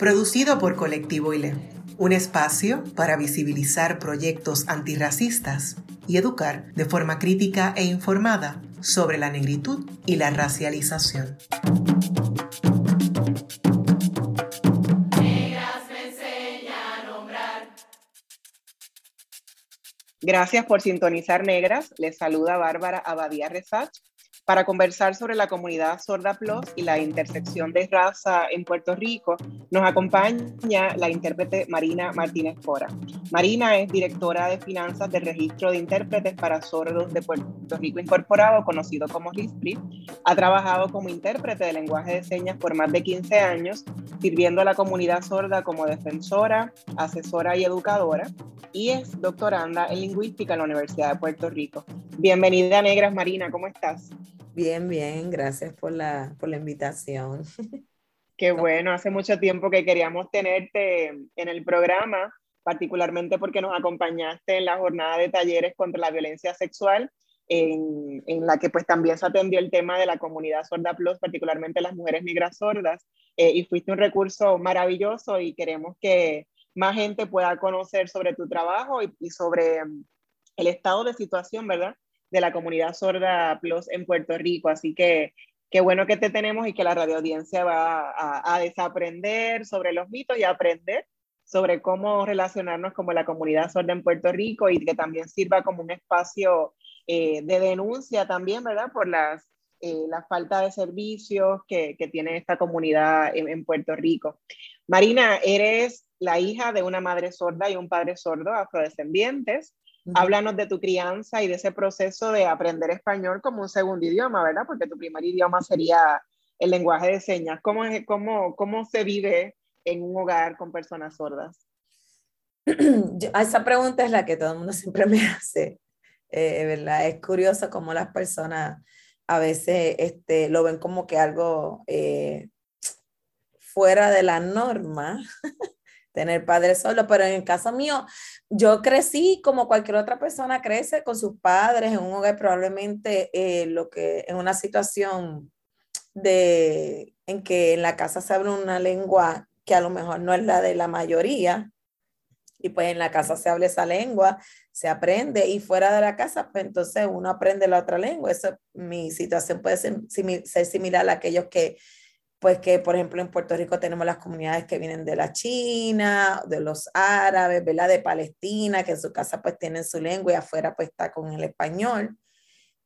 producido por Colectivo ILE, un espacio para visibilizar proyectos antirracistas y educar de forma crítica e informada sobre la negritud y la racialización. Gracias por sintonizar Negras. Les saluda Bárbara Abadía Resach para conversar sobre la comunidad Sorda Plus y la intersección de raza en Puerto Rico, nos acompaña la intérprete Marina Martínez Fora. Marina es directora de finanzas del Registro de Intérpretes para Sordos de Puerto Rico Incorporado, conocido como RISPRI. Ha trabajado como intérprete de lenguaje de señas por más de 15 años, sirviendo a la comunidad sorda como defensora, asesora y educadora, y es doctoranda en lingüística en la Universidad de Puerto Rico. Bienvenida, Negras Marina, ¿cómo estás? Bien, bien, gracias por la, por la invitación. Qué bueno, hace mucho tiempo que queríamos tenerte en el programa, particularmente porque nos acompañaste en la jornada de talleres contra la violencia sexual, en, en la que pues también se atendió el tema de la comunidad sorda plus, particularmente las mujeres negras sordas, eh, y fuiste un recurso maravilloso y queremos que más gente pueda conocer sobre tu trabajo y, y sobre mm, el estado de situación, ¿verdad? De la comunidad sorda plus en Puerto Rico. Así que qué bueno que te tenemos y que la radioaudiencia va a, desaprender sobre los mitos y aprender sobre cómo relacionarnos como la comunidad sorda en Puerto Rico y que también sirva como un espacio eh, de denuncia también, ¿verdad? Por las, eh, la falta de servicios que, que tiene esta comunidad en, en, Puerto Rico. Marina, eres la hija de una madre sorda y un padre sordo afrodescendientes. Háblanos de tu crianza y de ese proceso de aprender español como un segundo idioma, ¿verdad? Porque tu primer idioma sería el lenguaje de señas. ¿Cómo, es, cómo, cómo se vive en un hogar con personas sordas? esa pregunta es la que todo el mundo siempre me hace, eh, ¿verdad? Es curioso cómo las personas a veces este, lo ven como que algo eh, fuera de la norma tener padres solo, pero en el caso mío, yo crecí como cualquier otra persona crece con sus padres en un hogar probablemente eh, lo que en una situación de en que en la casa se habla una lengua que a lo mejor no es la de la mayoría y pues en la casa se habla esa lengua, se aprende y fuera de la casa pues entonces uno aprende la otra lengua. Eso mi situación puede ser, ser similar a aquellos que pues que, por ejemplo, en Puerto Rico tenemos las comunidades que vienen de la China, de los árabes, ¿verdad? De Palestina, que en su casa pues tienen su lengua y afuera pues está con el español.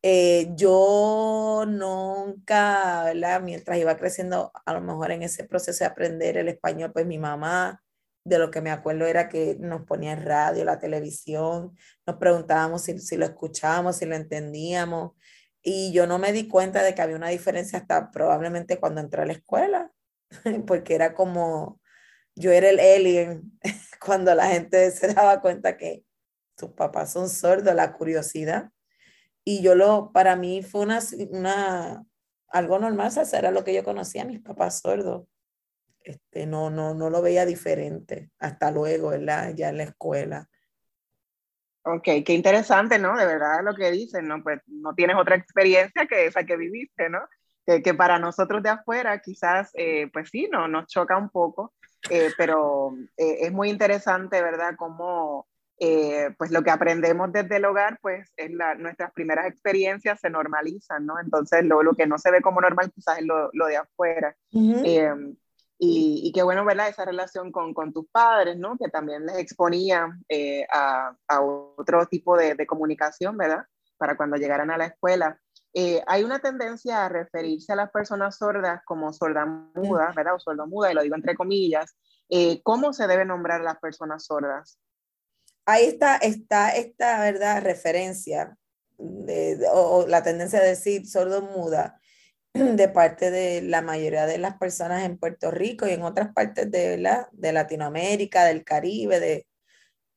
Eh, yo nunca, ¿verdad? Mientras iba creciendo, a lo mejor en ese proceso de aprender el español, pues mi mamá, de lo que me acuerdo era que nos ponía en radio, la televisión, nos preguntábamos si, si lo escuchábamos, si lo entendíamos. Y yo no me di cuenta de que había una diferencia hasta probablemente cuando entré a la escuela, porque era como, yo era el alien, cuando la gente se daba cuenta que sus papás son sordos, la curiosidad. Y yo lo, para mí fue una, una algo normal, era lo que yo conocía, mis papás sordos. Este, no, no, no lo veía diferente hasta luego, ¿verdad? Ya en la escuela. Ok, qué interesante, ¿no? De verdad lo que dicen, ¿no? Pues no tienes otra experiencia que esa que viviste, ¿no? Que, que para nosotros de afuera quizás, eh, pues sí, no, nos choca un poco, eh, pero eh, es muy interesante, ¿verdad? Cómo, pues lo que aprendemos desde el hogar, pues es la, nuestras primeras experiencias se normalizan, ¿no? Entonces lo, lo, que no se ve como normal quizás es lo, lo de afuera. Uh -huh. Y, y, qué bueno, ¿verdad? Esa relación con, tus padres, ¿no? Que también les exponía eh, a, otro tipo de, comunicación, ¿verdad? Para cuando llegaran a la escuela. Eh, hay una tendencia a referirse a las personas sordas como sordamudas, ¿verdad? O sordomuda, y lo digo entre comillas. Eh, ¿Cómo se debe nombrar a las personas sordas? Ahí está, está esta, ¿verdad? Referencia de, o, o, la tendencia a decir sordo-muda de parte de la mayoría de las personas en Puerto Rico y en otras partes de, de Latinoamérica, del Caribe, de,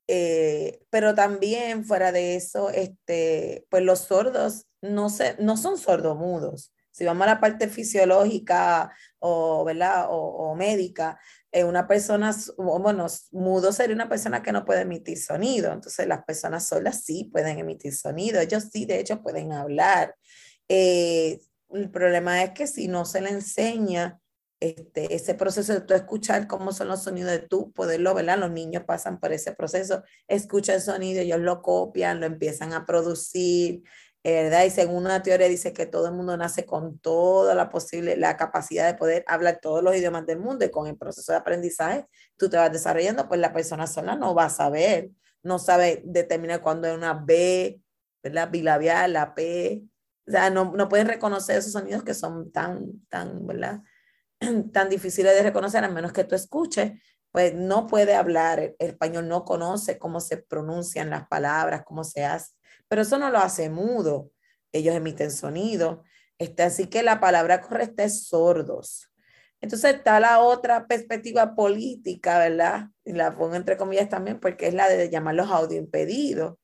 eh, pero también fuera de eso, este, pues los sordos no, se, no son sordomudos. Si vamos a la parte fisiológica o, ¿verdad? o, médica, eh, una persona, bueno, mudo sería una persona que no puede emitir sonido. Entonces las personas sordas sí pueden emitir sonido. Ellos sí, de hecho, pueden hablar. Eh, el problema es que si no se le enseña este, ese proceso de escuchar cómo son los sonidos de tú, poderlo, ¿verdad? Los niños pasan por ese proceso, escuchan el sonido, ellos lo copian, lo empiezan a producir, eh, ¿verdad? Y según una teoría dice que todo el mundo nace con toda la posible, la capacidad de poder hablar todos los idiomas del mundo y con el proceso de aprendizaje tú te vas desarrollando, pues la persona sola no va a saber, no sabe determinar cuándo es una B, ¿verdad? Bilabial, la P, o sea, no, no pueden reconocer esos sonidos que son tan, tan, ¿verdad? tan difíciles de reconocer, a menos que tú escuches, pues no puede hablar, el español no conoce cómo se pronuncian las palabras, cómo se hace, pero eso no lo hace mudo, ellos emiten sonido, este, así que la palabra correcta es sordos. Entonces está la otra perspectiva política, ¿verdad? Y la pongo entre comillas también porque es la de llamarlos audio impedidos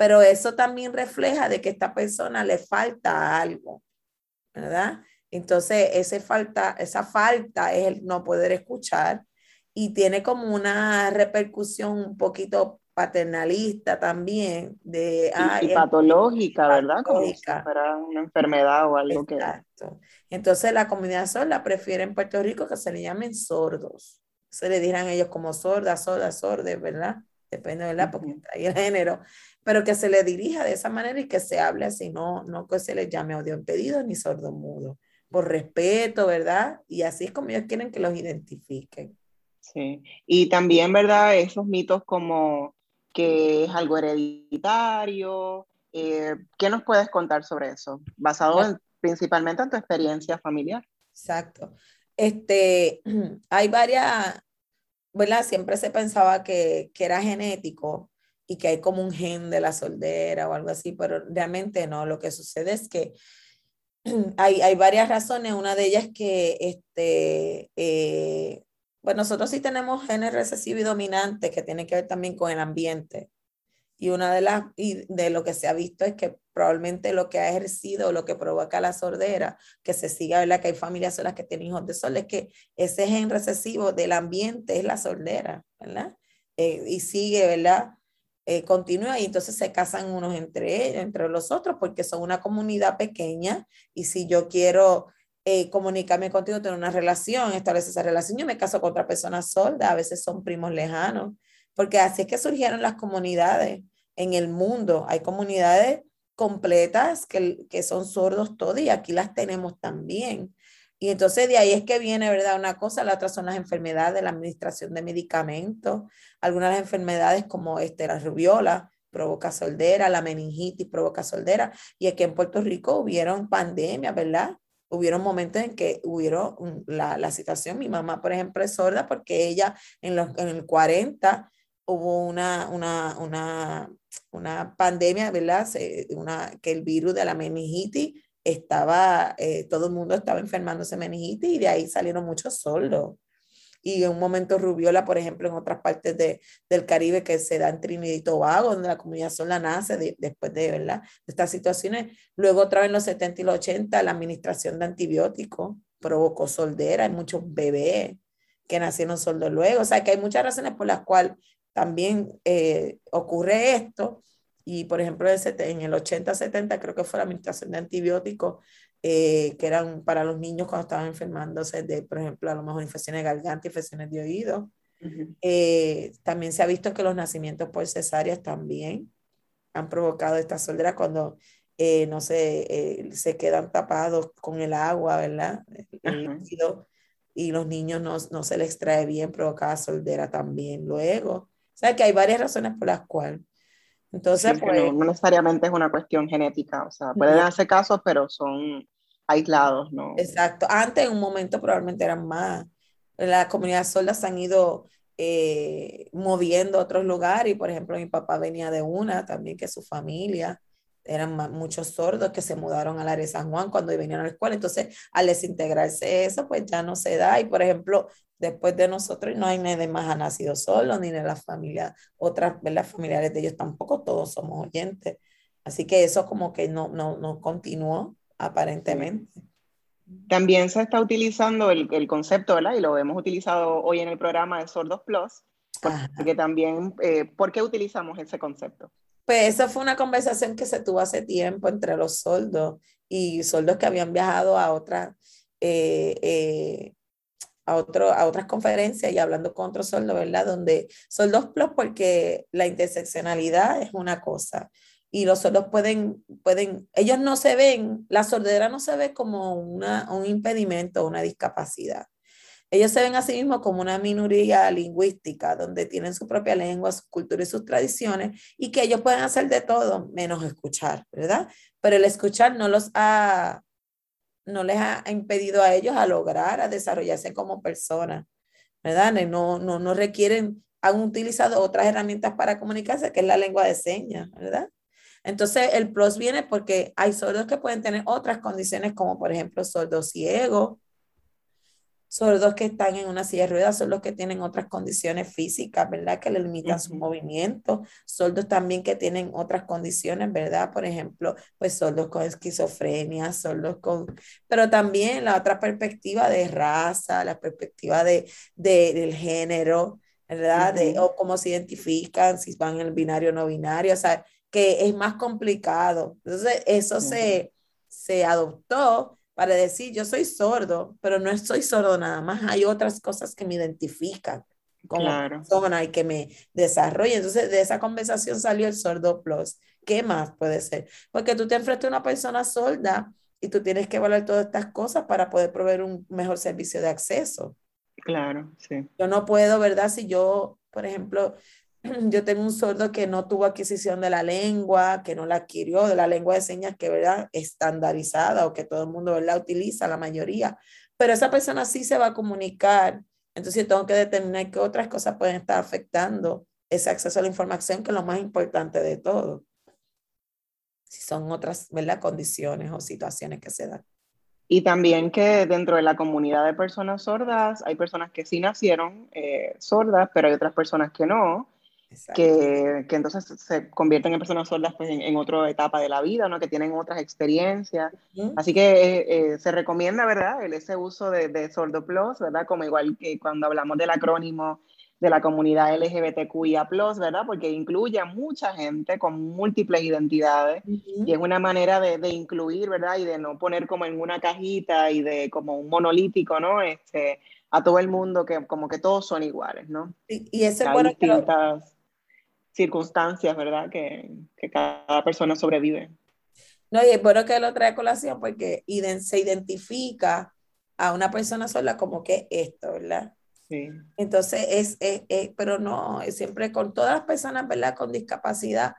pero eso también refleja de que a esta persona le falta algo, ¿verdad? Entonces, ese falta, esa falta es el no poder escuchar y tiene como una repercusión un poquito paternalista también de y, patológica, ¿verdad? Como si una enfermedad o algo Exacto. Entonces la comunidad sorda prefiere en Puerto Rico que se le llamen sordos. Se le dirán ellos como sordas, sordas, sordes, ¿verdad? Depende, ¿verdad? Porque está ahí el género pero que se le dirija de esa manera y que se hable así, no, no que se le llame audio impedido ni sordo mudo, por respeto, ¿verdad? Y así es como ellos quieren que los identifiquen. Sí, y también, ¿verdad? Esos mitos como que es algo hereditario. Eh, ¿Qué nos puedes contar sobre eso? Basado principalmente en tu experiencia familiar. Exacto. Este, hay varias, ¿verdad? Siempre se pensaba que, que era genético, y que hay como un gen de la soldera o algo así, pero realmente no. Lo que sucede es que hay, hay varias razones. Una de ellas es que, este, eh, pues nosotros sí tenemos genes recesivo y dominante que tiene que ver también con el ambiente. Y una de las, y de lo que se ha visto es que probablemente lo que ha ejercido, lo que provoca la sordera, que se siga, ¿verdad? Que hay familias solas que tienen hijos de sol, es que ese gen recesivo del ambiente es la sordera, ¿verdad? Eh, y sigue, ¿verdad? Eh, continúa y entonces se casan unos entre entre los otros, porque son una comunidad pequeña y si yo quiero eh, comunicarme contigo, tener una relación, establecer esa relación, yo me caso con otra persona sorda, a veces son primos lejanos, porque así es que surgieron las comunidades en el mundo. Hay comunidades completas que, que son sordos todos y aquí las tenemos también. Y entonces de ahí es que viene, ¿verdad? Una cosa, la otra son las enfermedades, la administración de medicamentos, algunas enfermedades como este, la rubiola provoca soldera, la meningitis provoca soldera, y aquí en Puerto Rico hubieron pandemias, ¿verdad? Hubieron momentos en que hubieron la, la situación, mi mamá, por ejemplo, es sorda porque ella en, los, en el 40 hubo una, una, una, una pandemia, ¿verdad? una, que el virus de la meningitis estaba, eh, todo el mundo estaba enfermándose meningitis y de ahí salieron muchos soldos. Y en un momento rubiola, por ejemplo, en otras partes de, del Caribe que se da en Trinidad y Tobago, donde la comunidad sola nace después de, ¿verdad? de estas situaciones. Luego otra vez en los 70 y los 80, la administración de antibióticos provocó soldera, hay muchos bebés que nacieron soldos luego. O sea, que hay muchas razones por las cuales también eh, ocurre esto y por ejemplo, en el 80-70 creo que fue la administración de antibióticos eh, que eran para los niños cuando estaban enfermándose de, por ejemplo, a lo mejor infecciones de garganta, infecciones de oído. Eh, también se ha visto que los nacimientos por cesáreas también han provocado esta soldera cuando eh, no sé, se quedan tapados con el agua, ¿verdad? y los niños no, no, se les extrae bien, provocada soldera también luego. O sea que hay varias razones por las cuales entonces, pues, no, necesariamente es una cuestión genética, o sea, pueden hacer casos, pero son aislados, ¿no? Exacto. Antes, en un momento, probablemente eran más. Las comunidades sordas han ido eh, moviendo a otros lugares, y por ejemplo, mi papá venía de una también, que su familia, eran muchos sordos que se mudaron al área de San Juan cuando vinieron a la escuela. Entonces, al desintegrarse eso, pues ya no se da. Y, por ejemplo, después de nosotros no hay nadie más ha nacido solo, ni de la familia, otras, ¿verdad? Familiares de ellos tampoco, todos somos oyentes. Así que eso como que no, no, no continuó aparentemente. También se está utilizando el, el, concepto, ¿verdad? Y lo hemos utilizado hoy en el programa de Sordos Plus, porque también, eh, ¿por qué utilizamos ese concepto? Pues esa fue una conversación que se tuvo hace tiempo entre los soldos y soldos que habían viajado a otras, eh, eh, a, otro, a otras conferencias y hablando con otros soldos, ¿verdad? Donde soldos plus porque la interseccionalidad es una cosa y los sordos pueden, pueden, ellos no se ven, la sordera no se ve como una, un impedimento, una discapacidad. Ellos se ven a sí mismos como una minoría lingüística, donde tienen su propia lengua, su cultura y sus tradiciones, y que ellos pueden hacer de todo menos escuchar, ¿verdad? Pero el escuchar no los ha, no les ha impedido a ellos a lograr, a desarrollarse como personas, ¿verdad? No, no, no requieren, han utilizado otras herramientas para comunicarse, que es la lengua de señas, ¿verdad? Entonces, el plus viene porque hay sordos que pueden tener otras condiciones, como por ejemplo sordos ciegos, sordos que están en una silla de ruedas son los que tienen otras condiciones físicas, ¿verdad? Que le limitan su movimiento. Sordos también que tienen otras condiciones, ¿verdad? Por ejemplo, pues sordos con esquizofrenia, sordos con... Pero también la otra perspectiva de raza, la perspectiva de, del género, ¿verdad? de, o cómo se identifican, si van en el binario o no binario, o sea, que es más complicado. Entonces, eso se, se adoptó para decir, yo soy sordo, pero no soy sordo nada más, hay otras cosas que me identifican como persona y que me desarrollan. Entonces, de esa conversación salió el Sordo Plus. ¿Qué más puede ser? Porque tú te enfrentas a una persona sorda y tú tienes que evaluar todas estas cosas para poder proveer un mejor servicio de acceso. Claro, sí. Yo no puedo, ¿verdad? Si yo, por ejemplo, yo tengo un sordo que no tuvo adquisición de la lengua, que no la adquirió, de la lengua de señas que, ¿verdad? Estandarizada o que todo el mundo, ¿verdad? Utiliza, la mayoría. Pero esa persona sí se va a comunicar. Entonces tengo que determinar qué otras cosas pueden estar afectando ese acceso a la información, que es lo más importante de todo. Si son otras, ¿verdad? Condiciones o situaciones que se dan. Y también que dentro de la comunidad de personas sordas hay personas que sí nacieron eh, sordas, pero hay otras personas que no que, que, entonces se convierten en personas sordas pues, en, otra etapa de la vida, ¿no? que tienen otras experiencias. Así que eh, eh, se recomienda, ¿verdad?, el, ese uso de, de Sordo Plus, ¿verdad? Como igual que cuando hablamos del acrónimo de la comunidad LGBTQIA+, ¿verdad? Porque incluye a mucha gente con múltiples identidades y es una manera de, de, incluir, ¿verdad? Y de no poner como en una cajita y de como un monolítico, ¿no? Este, a todo el mundo que como que todos son iguales, ¿no? Y, y ese bueno distintas circunstancias, ¿verdad? Que, que, cada persona sobrevive. No, y es bueno que lo trae a colación porque se identifica a una persona sola como que esto, ¿verdad? Sí. Entonces, es, es, pero no, siempre con todas las personas, ¿verdad? Con discapacidad,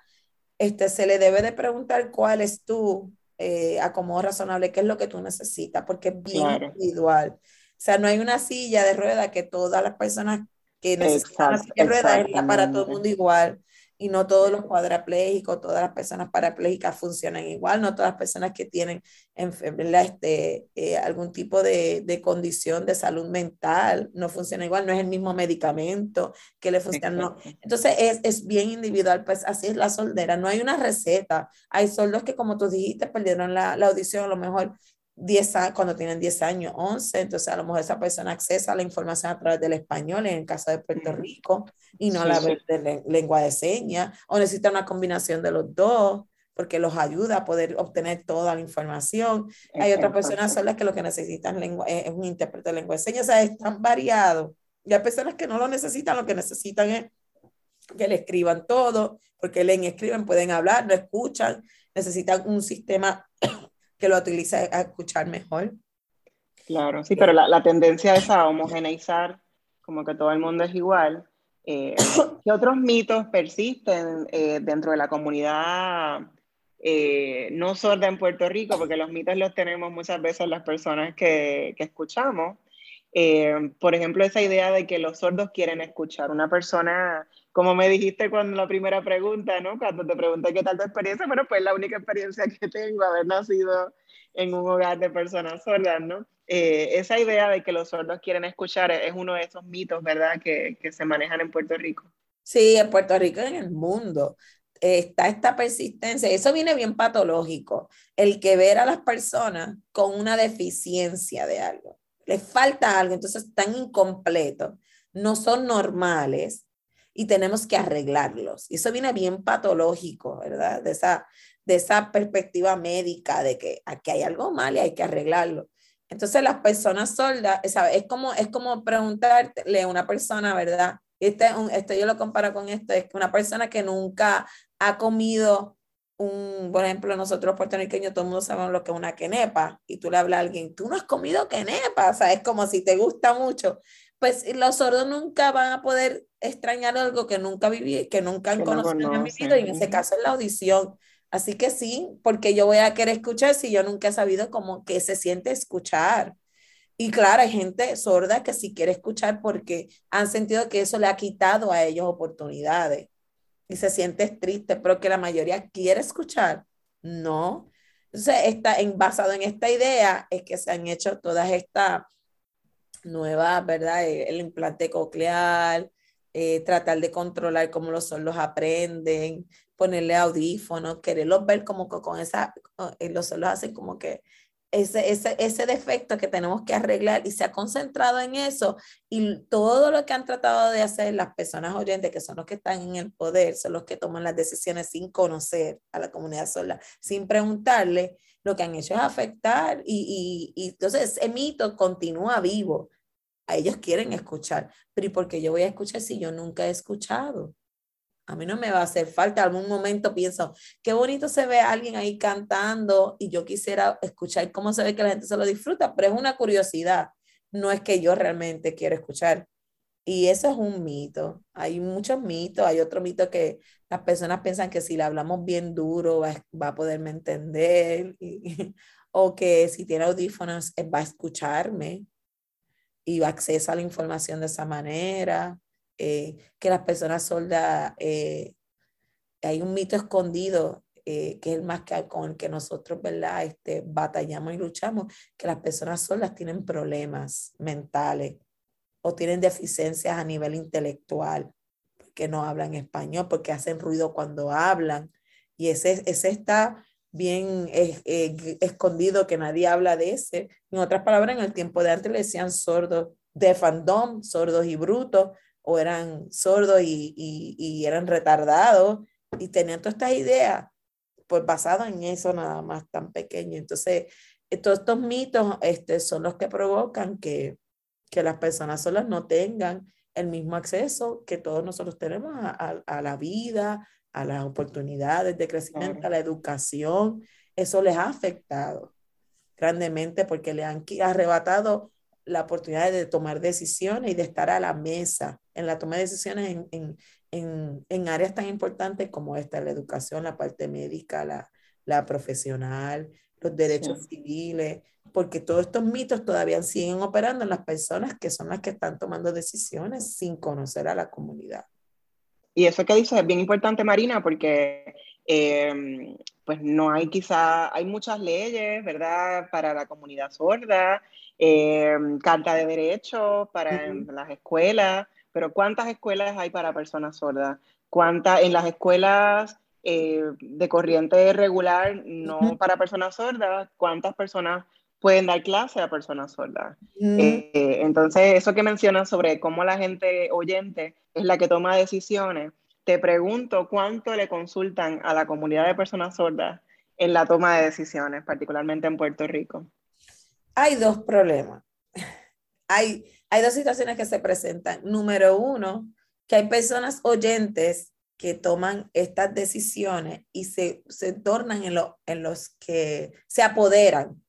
este, se le debe de preguntar cuál es tu eh, acomodo razonable, qué es lo que tú necesitas, porque es bien individual. O sea, no hay una silla de rueda que todas las personas que necesitan una silla de rueda es para todo el mundo igual y no todos los cuadraplégicos, todas las personas parapléjicas funcionan igual, no todas las personas que tienen este, eh, algún tipo de, de, condición de salud mental no funcionan igual, no es el mismo medicamento que le funciona. Entonces es, es, bien individual, pues así es la soldera, no hay una receta. Hay soldos que como tú dijiste perdieron la, la audición, a lo mejor 10 años, cuando tienen 10 años, 11, entonces a lo mejor esa persona accesa a la información a través del español, en el caso de Puerto Rico, y no la de lengua de señas, o necesita una combinación de los dos, porque los ayuda a poder obtener toda la información. Hay otras personas solas que lo que necesitan lengua, es un intérprete de lengua de señas, o sea, es tan variado. Y hay personas que no lo necesitan, lo que necesitan es que le escriban todo, porque leen y escriben, pueden hablar, no escuchan, necesitan un sistema que lo utiliza a escuchar mejor. Claro, sí, pero la, la tendencia es a homogeneizar, como que todo el mundo es igual. Eh, ¿Qué otros mitos persisten eh, dentro de la comunidad eh, no sorda en Puerto Rico? Porque los mitos los tenemos muchas veces las personas que, que escuchamos. Eh, por ejemplo, esa idea de que los sordos quieren escuchar. Una persona, como me dijiste cuando la primera pregunta, ¿no? Cuando te pregunté qué tal tu experiencia, bueno, pues la única experiencia que tengo, haber nacido en un hogar de personas sordas, ¿no? Eh, esa idea de que los sordos quieren escuchar es uno de esos mitos, ¿verdad?, que, que se manejan en Puerto Rico. Sí, en Puerto Rico y en el mundo está esta persistencia. Eso viene bien patológico, el que ver a las personas con una deficiencia de algo. Les falta algo, entonces están incompletos, no son normales y tenemos que arreglarlos. Y eso viene bien patológico, ¿verdad? De esa, de esa perspectiva médica de que aquí hay algo mal y hay que arreglarlo. Entonces las personas sordas, es como, es como preguntarle a una persona, ¿verdad? Este, este, yo lo comparo con esto, es una persona que nunca ha comido un, por ejemplo, nosotros puertorriqueños, todo el mundo sabemos lo que es una quenepa, y tú le hablas a alguien, tú no has comido quenepa, o es como si te gusta mucho. Pues los sordos nunca van a poder extrañar algo que nunca viví, que nunca han conocido en mi vida, y en ese caso es la audición. Así que sí, porque yo voy a querer escuchar si yo nunca he sabido cómo que se siente escuchar. Y claro, hay gente sorda que sí quiere escuchar porque han sentido que eso le ha quitado a ellos oportunidades y se siente triste, pero que la mayoría quiere escuchar, no. Entonces, está en, basado en esta idea es que se han hecho todas estas nuevas, ¿verdad? Eh, el, implante coclear, eh, tratar de controlar cómo los sordos aprenden, ponerle audífonos, quererlos ver como que con esa, eh, los sordos hacen como que ese, ese, ese defecto que tenemos que arreglar y se ha concentrado en eso y todo lo que han tratado de hacer las personas oyentes, que son los que están en el poder, son los que toman las decisiones sin conocer a la comunidad sola, sin preguntarle, lo que han hecho es afectar y, y, y entonces ese mito continúa vivo. A ellos quieren escuchar, pero ¿y por qué yo voy a escuchar si yo nunca he escuchado? A mí no me va a hacer falta. Algún momento pienso, qué bonito se ve alguien ahí cantando y yo quisiera escuchar cómo se ve que la gente se lo disfruta, pero es una curiosidad. No es que yo realmente quiero escuchar. Y eso es un mito. Hay muchos mitos. Hay otro mito que las personas piensan que si le hablamos bien duro va, a poderme entender. o que si tiene audífonos va a escucharme y va a acceder a la información de esa manera. Eh, que las personas sordas, eh, hay un mito escondido eh, que es el más que con el que nosotros, ¿verdad? Este, batallamos y luchamos, que las personas sordas tienen problemas mentales o tienen deficiencias a nivel intelectual, porque no hablan español, porque hacen ruido cuando hablan. Y ese, ese está bien escondido, que nadie habla de ese. En otras palabras, en el tiempo de antes le decían sordos de fandom, sordos y brutos, o eran sordos y, y, eran retardados y tenían todas estas ideas, pues basado en eso nada más tan pequeño. Entonces, eh, todos estos mitos este, son los que provocan que, que las personas solas no tengan el mismo acceso que todos nosotros tenemos a, a, la vida, a las oportunidades de crecimiento, a la educación. Eso les ha afectado grandemente porque le han arrebatado la oportunidad de tomar decisiones y de estar a la mesa en la toma de decisiones en, en, en, en áreas tan importantes como esta, la educación, la parte médica, la, la profesional, los derechos civiles, porque todos estos mitos todavía siguen operando en las personas que son las que están tomando decisiones sin conocer a la comunidad. Y eso que dices es bien importante, Marina, porque eh, pues no hay quizá, hay muchas leyes, ¿verdad?, para la comunidad sorda, eh, carta de derechos para las escuelas, pero ¿cuántas escuelas hay para personas sordas? ¿Cuántas en las escuelas eh, de corriente regular, no para personas sordas? ¿Cuántas personas pueden dar clase a personas sordas? Eh, entonces, eso que mencionas sobre cómo la gente oyente es la que toma decisiones, te pregunto cuánto le consultan a la comunidad de personas sordas en la toma de decisiones, particularmente en Puerto Rico. Hay dos problemas. Hay, hay dos situaciones que se presentan. Número uno, que hay personas oyentes que toman estas decisiones y se, se tornan en, en los que se apoderan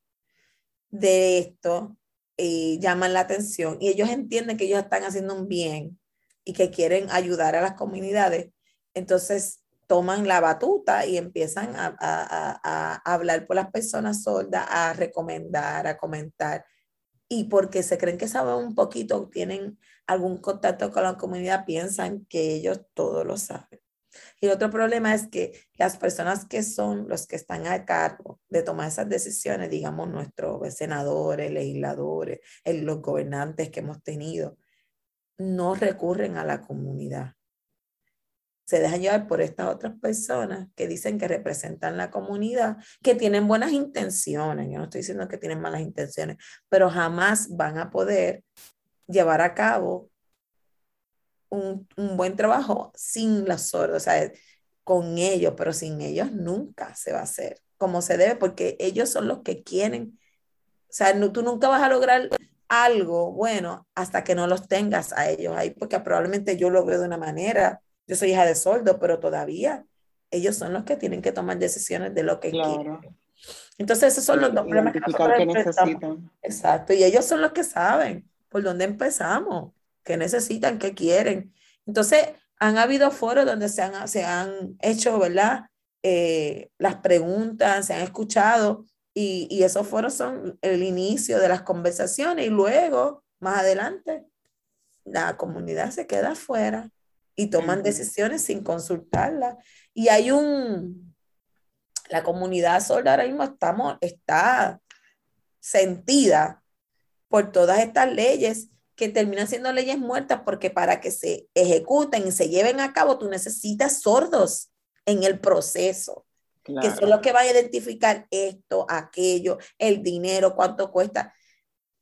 de esto y llaman la atención y ellos entienden que ellos están haciendo un bien y que quieren ayudar a las comunidades. Entonces toman la batuta y empiezan a, a, a, a hablar por las personas sordas, a recomendar, a comentar y porque se creen que saben un poquito, tienen algún contacto con la comunidad, piensan que ellos todo lo saben. Y el otro problema es que las personas que son los que están a cargo de tomar esas decisiones, digamos nuestros senadores, legisladores, los gobernantes que hemos tenido, no recurren a la comunidad se dejan llevar por estas otras personas que dicen que representan la comunidad, que tienen buenas intenciones. Yo no estoy diciendo que tienen malas intenciones, pero jamás van a poder llevar a cabo un, buen trabajo sin los sordos, o sea, con ellos, pero sin ellos nunca se va a hacer como se debe, porque ellos son los que quieren. O sea, tú nunca vas a lograr algo bueno hasta que no los tengas a ellos ahí, porque probablemente yo lo veo de una manera yo soy hija de soldo, pero todavía ellos son los que tienen que tomar decisiones de lo que quieren. Entonces, esos son los dos problemas que, necesitan. Exacto, y ellos son los que saben por dónde empezamos, qué necesitan, qué quieren. Entonces, han habido foros donde se han, se han hecho, ¿verdad? Eh, las preguntas, se han escuchado, y, y esos foros son el inicio de las conversaciones, y luego, más adelante, la comunidad se queda afuera y toman decisiones sin consultarla. Y hay un, la comunidad sorda ahora mismo estamos, está sentida por todas estas leyes que terminan siendo leyes muertas porque para que se ejecuten y se lleven a cabo tú necesitas sordos en el proceso. Que son los que van a identificar esto, aquello, el dinero, cuánto cuesta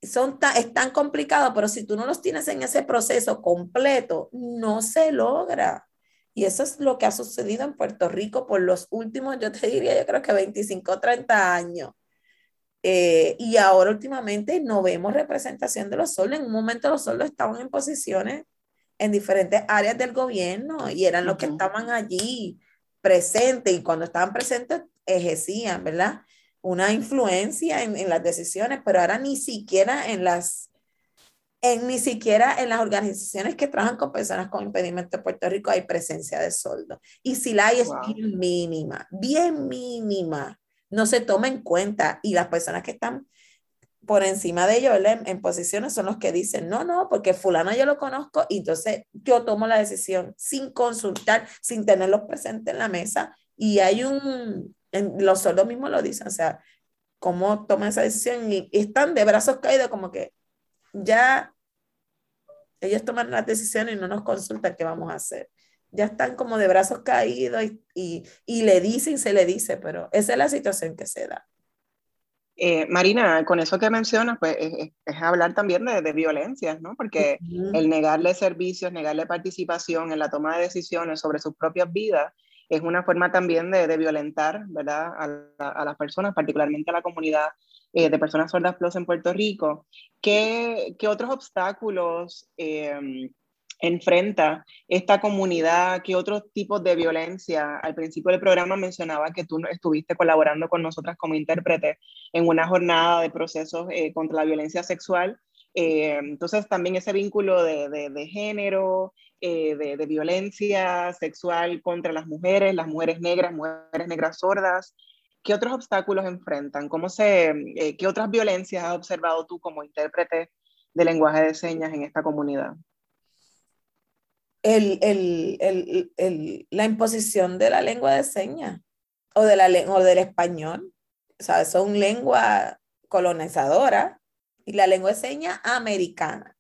son es tan complicado, pero si tú no los tienes en ese proceso completo, no se logra. Y eso es lo que ha sucedido en Puerto Rico por los últimos, yo te diría, yo creo que 25 o 30 años. Eh, y ahora últimamente no vemos representación de los solos. En un momento los solos estaban en posiciones en diferentes áreas del gobierno y eran los que estaban allí presentes y cuando estaban presentes ejercían, ¿verdad? una influencia en, las decisiones, pero ahora ni siquiera en las, en, ni siquiera en las organizaciones que trabajan con personas con impedimento de Puerto Rico hay presencia de soldo. Y si la hay es bien mínima, bien mínima. No se toma en cuenta y las personas que están por encima de ellos en, en, posiciones son los que dicen, no, no, porque fulano yo lo conozco y entonces yo tomo la decisión sin consultar, sin tenerlos presentes en la mesa. Y hay un, los sordos mismos lo dicen, o sea, cómo toman esa decisión y, están de brazos caídos como que ya ellos toman las decisiones y no nos consultan qué vamos a hacer. Ya están como de brazos caídos y, y, le dicen, se le dice, pero esa es la situación que se da. Eh, Marina, con eso que mencionas, pues es, hablar también de, de, violencias, ¿no? Porque el negarle servicios, negarle participación en la toma de decisiones sobre sus propias vidas, es una forma también de, violentar ¿verdad? A, las personas, particularmente a la comunidad eh, de personas sordas plus en Puerto Rico. ¿Qué, qué otros obstáculos em, enfrenta esta comunidad? ¿Qué otros tipos de violencia? Al principio del programa mencionaba que tú estuviste colaborando con nosotras como intérprete en una jornada de procesos eh, contra la violencia sexual. Eh, entonces también ese vínculo de, de, de género, eh, de, violencia sexual contra las mujeres, las mujeres negras, mujeres negras sordas. ¿Qué otros obstáculos enfrentan? ¿Cómo se, ¿Qué otras violencias has observado tú como intérprete de lenguaje de señas en esta comunidad? El, el, el, la imposición de la lengua de señas o, de la, o del español. O sea, son lengua colonizadora y la lengua de señas americana.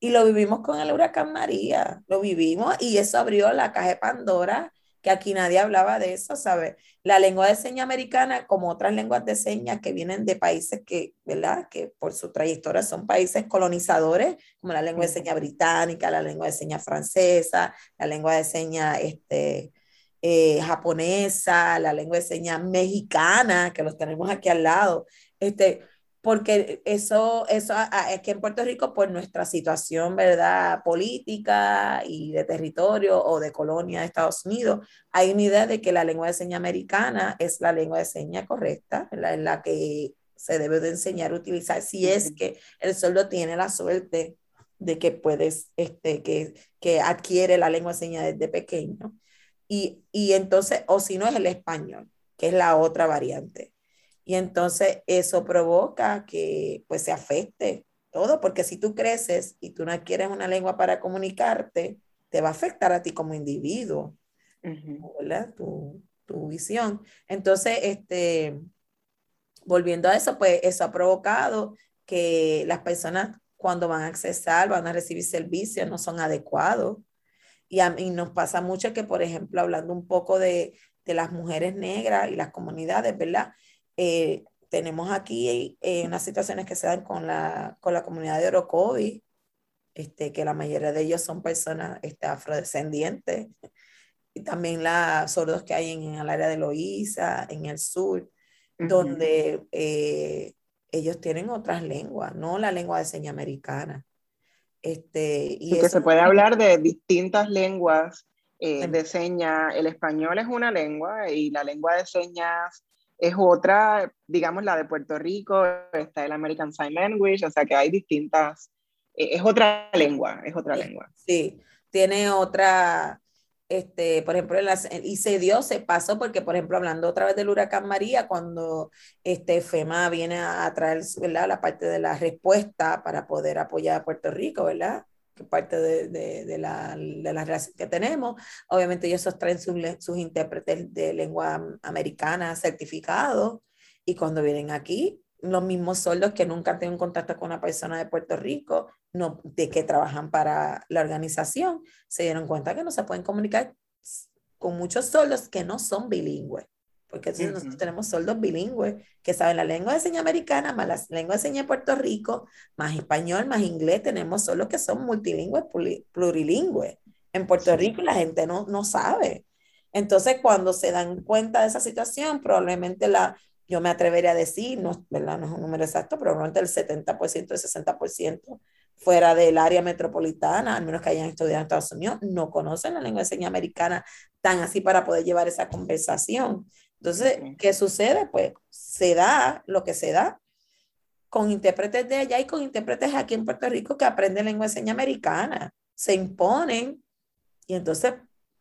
Y lo vivimos con el huracán María, lo vivimos y eso abrió la caja de Pandora, que aquí nadie hablaba de eso, ¿sabes? La lengua de señas americana, como otras lenguas de señas que vienen de países que, ¿verdad? Que por su trayectoria son países colonizadores, como la lengua de señas británica, la lengua de señas francesa, la lengua de señas este, eh, japonesa, la lengua de señas mexicana, que los tenemos aquí al lado. Este, porque eso, eso es que en Puerto Rico, por nuestra situación, ¿verdad?, política y de territorio o de colonia de Estados Unidos, hay una idea de que la lengua de señas americana es la lengua de señas correcta, la, en la que se debe de enseñar a utilizar, si es que el sueldo tiene la suerte de que puedes, este, que, que adquiere la lengua de señas desde pequeño. Y, y entonces, o si no, es el español, que es la otra variante. Y entonces eso provoca que pues se afecte todo, porque si tú creces y tú no adquieres una lengua para comunicarte, te va a afectar a ti como individuo, ¿verdad? Tu, tu, visión. Entonces, este, volviendo a eso, pues eso ha provocado que las personas cuando van a accesar, van a recibir servicios, no son adecuados. Y a mí nos pasa mucho que, por ejemplo, hablando un poco de, de las mujeres negras y las comunidades, ¿verdad? Eh, tenemos aquí eh, unas situaciones que se dan con la, con la comunidad de Orocovi, este, que la mayoría de ellos son personas este, afrodescendientes, y también los sordos que hay en, el área de Loíza, en el sur, donde eh, ellos tienen otras lenguas, no la lengua de seña americana. Este, y, que se puede hablar de distintas lenguas eh, de señas. El español es una lengua y la lengua de señas es otra, digamos la de Puerto Rico, está el American Sign Language, o sea que hay distintas, eh, es otra lengua, es otra lengua. Sí, tiene otra, este, por ejemplo, y se dio, se pasó, porque, por ejemplo, hablando otra vez del huracán María, cuando este, FEMA viene a, traer ¿verdad? la parte de la respuesta para poder apoyar a Puerto Rico, ¿verdad? Parte de, de, de la, de la relación que tenemos. Obviamente, ellos traen sus, sus intérpretes de lengua americana certificados, y cuando vienen aquí, los mismos soldos que nunca han tenido contacto con una persona de Puerto Rico, no, de que trabajan para la organización, se dieron cuenta que no se pueden comunicar con muchos soldos que no son bilingües. Porque nosotros tenemos soldos bilingües que saben la lengua de señas americana, más la lengua de señas de Puerto Rico, más español, más inglés. Tenemos soldos que son multilingües, plurilingües. En Puerto Rico la gente no, no sabe. Entonces, cuando se dan cuenta de esa situación, probablemente la, yo me atrevería a decir, no, ¿verdad? no es un número exacto, pero probablemente el 70%, el 60% fuera del área metropolitana, al menos que hayan estudiado en Estados Unidos, no conocen la lengua de señas americana tan así para poder llevar esa conversación. Entonces, ¿qué sucede? Pues se da lo que se da con intérpretes de allá y con intérpretes aquí en Puerto Rico que aprenden lengua de señas americana. Se imponen y entonces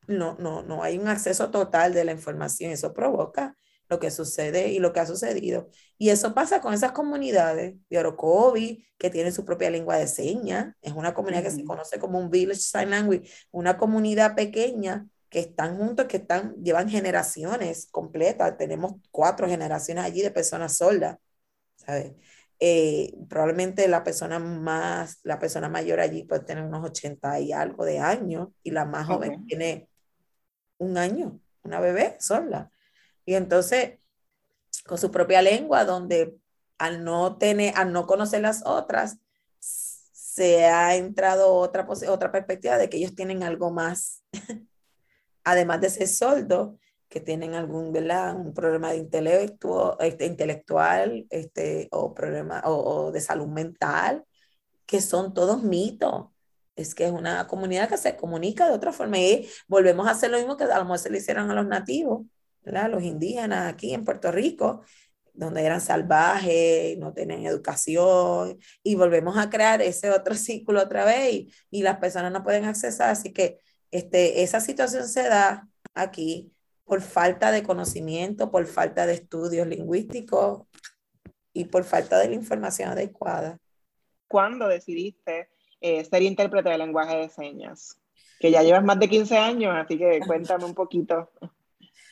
no, no, no hay un acceso total de la información. Eso provoca lo que sucede y lo que ha sucedido. Y eso pasa con esas comunidades de Orocovi, que tienen su propia lengua de señas. Es una comunidad que se conoce como un Village Sign Language, una comunidad pequeña que están juntos, que están, llevan generaciones completas. Tenemos cuatro generaciones allí de personas sordas, ¿sabes? Eh, probablemente la persona más, la persona mayor allí puede tener unos 80 y algo de años y la más joven tiene un año, una bebé sola. Y entonces, con su propia lengua, donde al no tener, al no conocer las otras, se ha entrado otra, otra perspectiva de que ellos tienen algo más, además de ser soldo, que tienen algún, ¿verdad? Un problema de intelecto, este, intelectual este, o, problema, o, de salud mental, que son todos mitos. Es que es una comunidad que se comunica de otra forma y volvemos a hacer lo mismo que a lo mejor se le hicieron a los nativos los indígenas aquí en Puerto Rico, donde eran salvajes, no tenían educación, y volvemos a crear ese otro círculo otra vez y, las personas no pueden accesar. Así que este, esa situación se da aquí por falta de conocimiento, por falta de estudios lingüísticos y por falta de la información adecuada. ¿Cuándo decidiste eh, ser intérprete de lenguaje de señas? Que ya llevas más de 15 años, así que cuéntame un poquito.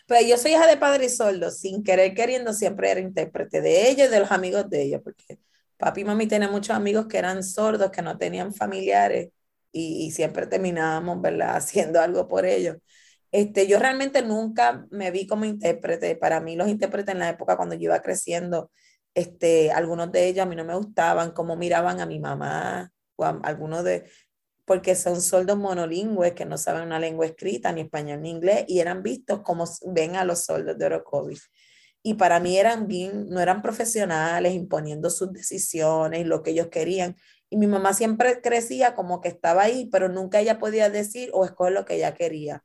Pero yo soy hija de padre y soldo, sin querer queriendo, siempre era intérprete de ellos y de los amigos de ellos, porque papi y mami tenían muchos amigos que eran sordos, que no tenían familiares y, siempre terminábamos, ¿verdad?, haciendo algo por ellos. Este, yo realmente nunca me vi como intérprete. Para mí los intérpretes en la época cuando yo iba creciendo, este, algunos de ellos a mí no me gustaban, cómo miraban a mi mamá o a algunos de, porque son soldos monolingües que no saben una lengua escrita, ni español ni inglés, y eran vistos como ven a los soldos de Orocovis. Y para mí eran bien, no eran profesionales imponiendo sus decisiones y lo que ellos querían. Y mi mamá siempre crecía como que estaba ahí, pero nunca ella podía decir o escoger lo que ella quería.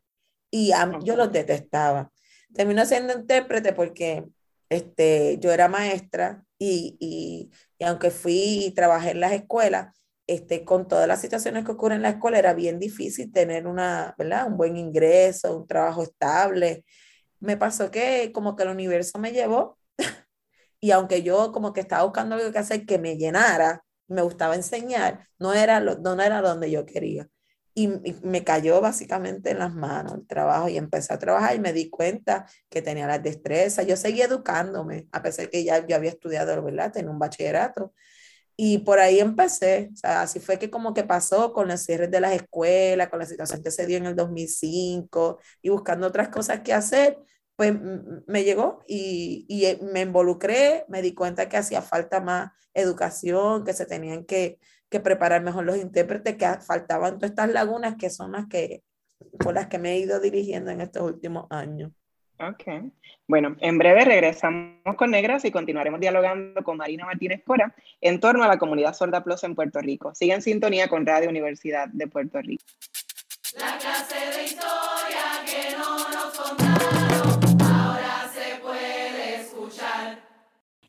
Y yo los detestaba. Terminó siendo intérprete porque este, yo era maestra y, y, y aunque fui y trabajé en las escuelas, este, con todas las situaciones que ocurren en la escuela, era bien difícil tener una, ¿verdad? un buen ingreso, un trabajo estable. Me pasó que como que el universo me llevó Y aunque yo como que estaba buscando algo que hacer que me llenara, me gustaba enseñar, no era, lo, no era donde yo quería. Y, me cayó básicamente en las manos el trabajo y empecé a trabajar y me di cuenta que tenía las destrezas. Yo seguí educándome, a pesar que ya yo había estudiado, ¿verdad? En un bachillerato. Y por ahí empecé, así fue que como que pasó con los cierres de las escuelas, con la situación que se dio en el 2005 y buscando otras cosas que hacer, pues me llegó y, y, eh, me involucré, me di cuenta que hacía falta más educación, que se tenían que, que preparar mejor los intérpretes, que faltaban todas estas lagunas que son las que, por las que me he ido dirigiendo en estos últimos años. Ok. Bueno, en breve regresamos con Negras y continuaremos dialogando con Marina Martínez Cora en torno a la comunidad sorda plus en Puerto Rico. Sigue en sintonía con Radio Universidad de Puerto Rico. La clase de historia que no nos contaron.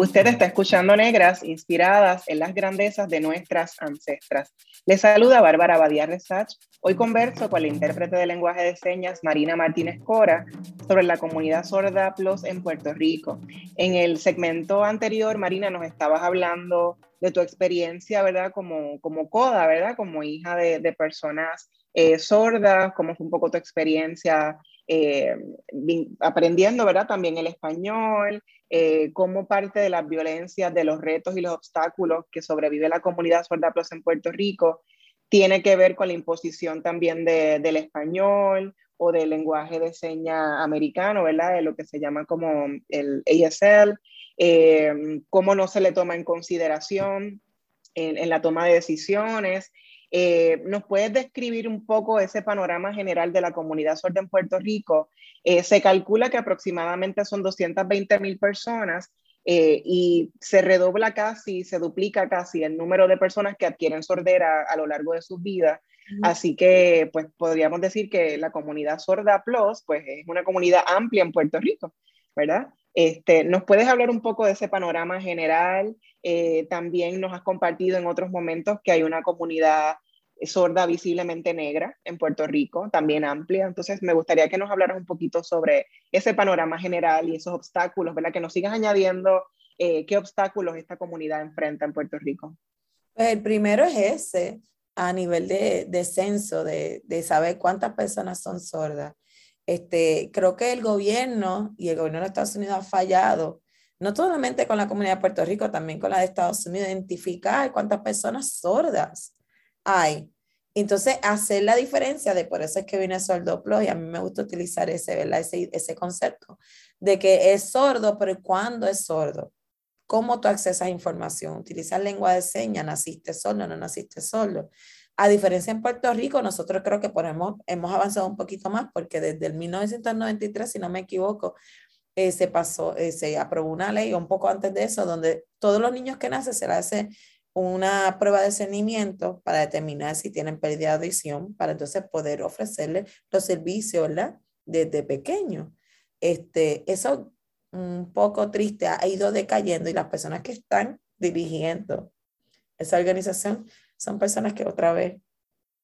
Usted está escuchando Negras, inspiradas en las grandezas de nuestras ancestras. Le saluda Bárbara Badía Resach. Hoy converso con la intérprete de lenguaje de señas Marina Martínez Cora sobre la comunidad sorda plus en Puerto Rico. En el segmento anterior, Marina, nos estabas hablando de tu experiencia, ¿verdad? Como, como coda, ¿verdad? Como hija de, personas eh, sordas, cómo fue un poco tu experiencia eh, aprendiendo, ¿verdad? También el español, eh, cómo parte de las violencias, de los retos y los obstáculos que sobrevive la comunidad sorda plus en Puerto Rico, tiene que ver con la imposición también del español o del lenguaje de seña americano, ¿verdad? De lo que se llama como el ASL, eh, cómo no se le toma en consideración en la toma de decisiones eh, ¿Nos puedes describir un poco ese panorama general de la comunidad sorda en Puerto Rico? Eh, se calcula que aproximadamente son 220 mil personas eh, y se redobla casi, se duplica casi el número de personas que adquieren sordera a lo largo de sus vidas. Así que, pues, podríamos decir que la comunidad sorda plus, pues, es una comunidad amplia en Puerto Rico, ¿verdad? Este, ¿Nos puedes hablar un poco de ese panorama general? Eh, también nos has compartido en otros momentos que hay una comunidad sorda visiblemente negra en Puerto Rico, también amplia. Entonces, me gustaría que nos hablaras un poquito sobre ese panorama general y esos obstáculos, ¿verdad? Que nos sigas añadiendo eh, qué obstáculos esta comunidad enfrenta en Puerto Rico. Pues el primero es ese, a nivel de, de censo, de, de, saber cuántas personas son sordas. Este, creo que el gobierno y el gobierno de Estados Unidos ha fallado no solamente con la comunidad de Puerto Rico, también con la de Estados Unidos, identificar cuántas personas sordas hay. Entonces, hacer la diferencia de por eso es que viene sordo plus y a mí me gusta utilizar ese, ¿verdad? Ese, ese concepto de que es sordo, pero ¿cuándo es sordo? ¿Cómo tú accesas información? ¿Utilizas lengua de señas? ¿Naciste sordo? ¿No naciste sordo? A diferencia en Puerto Rico, nosotros creo que ponemos, hemos avanzado un poquito más porque desde el 1993, si no me equivoco, eh, se pasó, eh, se aprobó una ley un poco antes de eso, donde todos los niños que nacen se les hace una prueba de discernimiento para determinar si tienen pérdida de audición, para entonces poder ofrecerles los servicios, ¿verdad? Desde pequeño. Este, eso un poco triste ha ido decayendo y las personas que están dirigiendo esa organización son personas que otra vez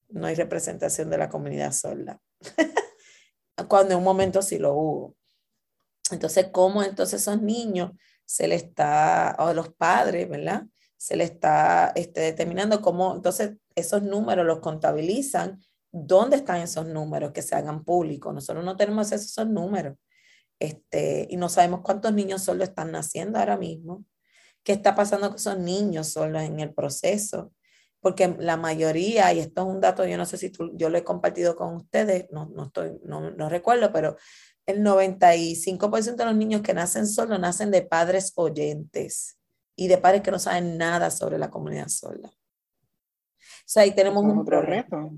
no hay representación de la comunidad sola. Cuando en un momento sí lo hubo. Entonces, ¿cómo entonces esos niños se les está, o los padres, ¿verdad? Se le está este, determinando cómo entonces esos números los contabilizan, dónde están esos números que se hagan públicos. Nosotros no tenemos acceso a esos números. Este, y no sabemos cuántos niños solo están naciendo ahora mismo. ¿Qué está pasando con esos niños solos en el proceso? Porque la mayoría, y esto es un dato, yo no sé si tú, yo lo he compartido con ustedes, no, no, estoy, no, no recuerdo, pero el 95% de los niños que nacen solos nacen de padres oyentes y de padres que no saben nada sobre la comunidad sola. O sea, ahí tenemos un otro reto.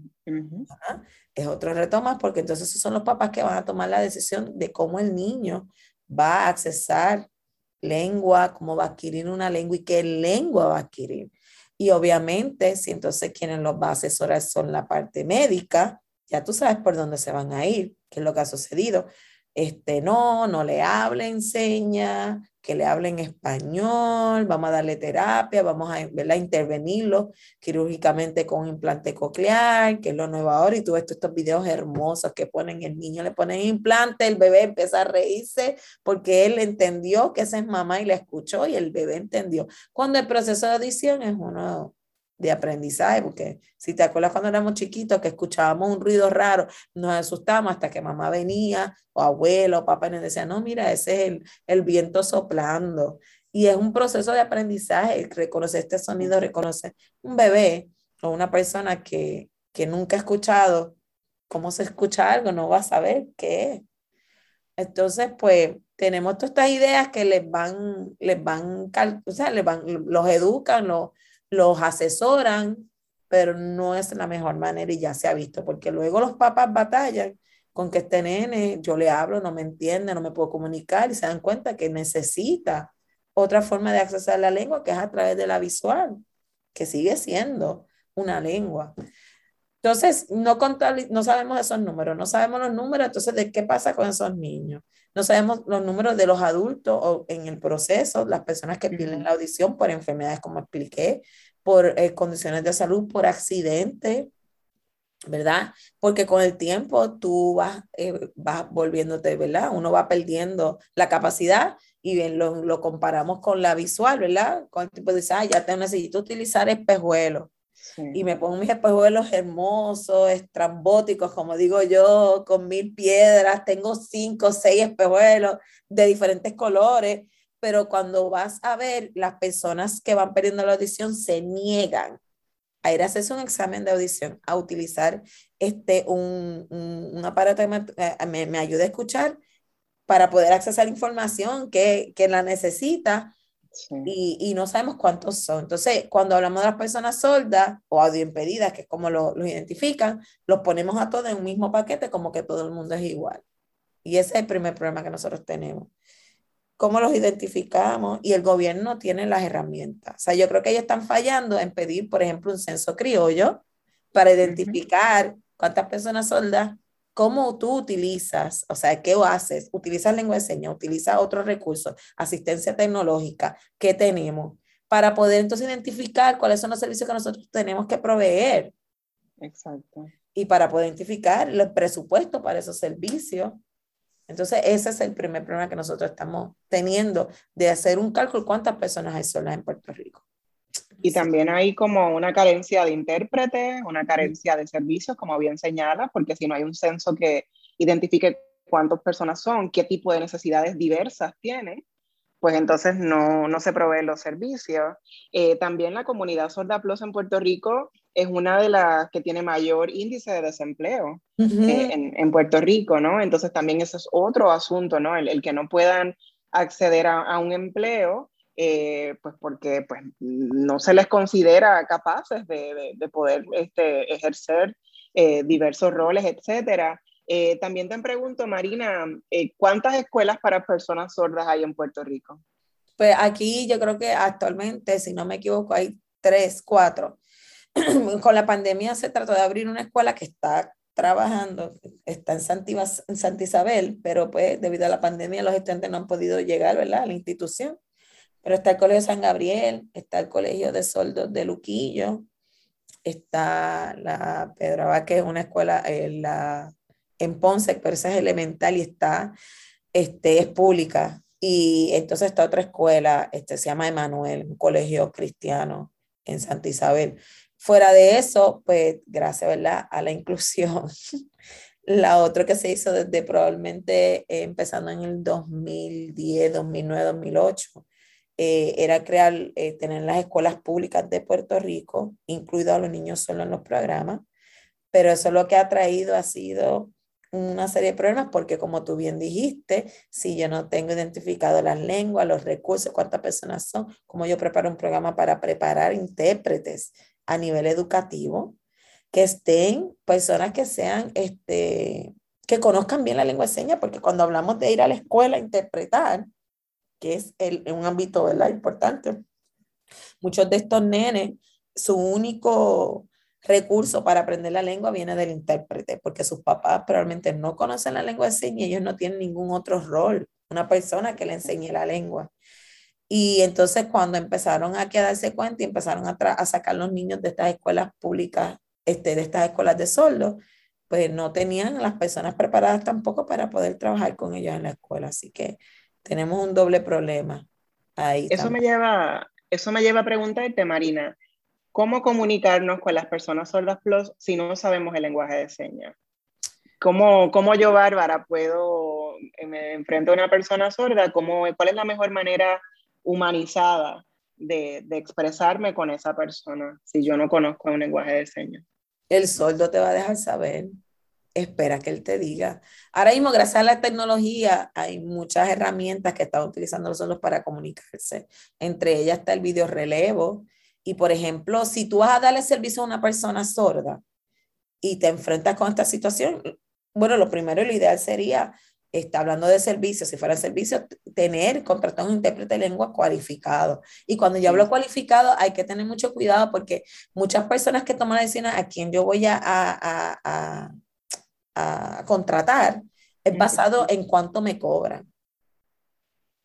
Es otro reto más porque entonces esos son los papás que van a tomar la decisión de cómo el niño va a accesar lengua, cómo va a adquirir una lengua y qué lengua va a adquirir. Y obviamente, si entonces quienes los va a asesorar son la parte médica, ya tú sabes por dónde se van a ir, qué es lo que ha sucedido. Este, no, no le hable, enseña, que le hable en español, vamos a darle terapia, vamos a intervenirlo quirúrgicamente con implante coclear, que es lo nuevo ahora, y tú ves estos videos hermosos que ponen, el niño le ponen implante, el bebé empieza a reírse porque él entendió que esa es mamá y le escuchó y el bebé entendió. Cuando el proceso de audición es uno de aprendizaje, porque si te acuerdas cuando éramos chiquitos que escuchábamos un ruido raro, nos asustábamos hasta que mamá venía o abuelo o papá nos decía, no, mira, ese es el, el viento soplando. Y es un proceso de aprendizaje, reconocer este sonido, reconocer un bebé o una persona que, que nunca ha escuchado cómo se escucha algo, no va a saber qué es. Entonces, pues tenemos todas estas ideas que les van, les van, o sea, les van, los educan, los, los asesoran, pero no es la mejor manera y ya se ha visto, porque luego los papás batallan con que este nene, yo le hablo, no me entiende, no me puedo comunicar y se dan cuenta que necesita otra forma de accesar la lengua que es a través de la visual, que sigue siendo una lengua. Entonces, no, no sabemos esos números, no sabemos los números, entonces, ¿de qué pasa con esos niños? No sabemos los números de los adultos o en el proceso, las personas que pierden la audición por enfermedades, como expliqué, por eh, condiciones de salud, por accidente, ¿verdad? Porque con el tiempo tú vas, eh, vas volviéndote, ¿verdad? Uno va perdiendo la capacidad y bien, lo, lo comparamos con la visual, ¿verdad? Con el tipo de, ah, ya te necesito utilizar espejuelos y me pongo mis espejuelos hermosos, estrambóticos, como digo yo, con mil piedras, tengo cinco, seis espejuelos de diferentes colores, pero cuando vas a ver, las personas que van perdiendo la audición se niegan a ir a hacerse un examen de audición, a utilizar este, un, un, aparato que me, eh, me, me, ayude a escuchar para poder accesar información que, que la necesita y, no sabemos cuántos son. Entonces, cuando hablamos de las personas sordas o audioimpedidas, que es como los lo identifican, los ponemos a todos en un mismo paquete como que todo el mundo es igual. Y ese es el primer problema que nosotros tenemos. ¿Cómo los identificamos? Y el gobierno tiene las herramientas. O sea, yo creo que ellos están fallando en pedir, por ejemplo, un censo criollo para identificar cuántas personas sordas cómo tú utilizas, o sea, qué haces, utilizas lengua de señas, utilizas otros recursos, asistencia tecnológica, ¿qué tenemos? Para poder entonces identificar cuáles son los servicios que nosotros tenemos que proveer. Exacto. Y para poder identificar el presupuesto para esos servicios. Entonces, ese es el primer problema que nosotros estamos teniendo de hacer un cálculo cuántas personas hay solas en Puerto Rico. Y también hay como una carencia de intérpretes, una carencia de servicios, como bien señala, porque si no hay un censo que identifique cuántas personas son, qué tipo de necesidades diversas tiene, pues entonces no, no se proveen los servicios. Eh, también la comunidad sorda plus en Puerto Rico es una de las que tiene mayor índice de desempleo eh, en, en, Puerto Rico, ¿no? Entonces también ese es otro asunto, ¿no? El, el que no puedan acceder a, a un empleo eh, pues porque pues, no se les considera capaces de, de, poder este, ejercer eh, diversos roles, etc. Eh, también te pregunto, Marina, ¿cuántas escuelas para personas sordas hay en Puerto Rico? Pues aquí yo creo que actualmente, si no me equivoco, hay tres, cuatro. Con la pandemia se trató de abrir una escuela que está trabajando, está en Santa, en Santa Isabel, pero pues debido a la pandemia los estudiantes no han podido llegar, ¿verdad? A la institución. Pero está el Colegio San Gabriel, está el Colegio de Soldos de Luquillo, está la Pedro que es una escuela en, la, en Ponce, pero esa es elemental y está, este, es pública. Y entonces está otra escuela, este, se llama Emanuel, un colegio cristiano en Santa Isabel. Fuera de eso, pues gracias ¿verdad? a la inclusión, la otra que se hizo desde probablemente eh, empezando en el 2010, 2009, 2008, eh, era crear, eh, tener las escuelas públicas de Puerto Rico, incluidos a los niños solo en los programas, pero eso lo que ha traído ha sido una serie de problemas porque como tú bien dijiste, si yo no tengo identificado las lenguas, los recursos, cuántas personas son, como yo preparo un programa para preparar intérpretes a nivel educativo, que estén personas que sean, este, que conozcan bien la lengua de señas, porque cuando hablamos de ir a la escuela a interpretar, que es un ámbito importante. Muchos de estos nenes su único recurso para aprender la lengua viene del intérprete, porque sus papás probablemente no conocen la lengua de señas y ellos no tienen ningún otro rol, una persona que le enseñe la lengua. Y entonces cuando empezaron a quedarse cuenta y empezaron a, a sacar los niños de estas escuelas públicas, este, de estas escuelas de sordos, pues no tenían las personas preparadas tampoco para poder trabajar con ellos en la escuela. Así que tenemos un doble problema ahí. Eso me lleva, eso me lleva a preguntarte, Marina, ¿cómo comunicarnos con las personas sordas plus si no sabemos el lenguaje de señas? ¿Cómo, cómo yo, Bárbara, puedo, eh, me enfrento a una persona sorda, ¿cómo, cuál es la mejor manera humanizada de, de expresarme con esa persona si yo no conozco un lenguaje de señas? El sordo te va a dejar saber. Espera que él te diga. Ahora mismo, gracias a la tecnología, hay muchas herramientas que están utilizando los para comunicarse. Entre ellas está el video relevo. Y por ejemplo, si tú vas a darle servicio a una persona sorda y te enfrentas con esta situación, bueno, lo primero y lo ideal sería está hablando de servicios, si fuera servicio, tener, contratar un intérprete de lengua cualificado. Y cuando yo hablo cualificado, hay que tener mucho cuidado porque muchas personas que toman la decisión a quien yo voy a, a, a, contratar es basado en cuánto me cobran.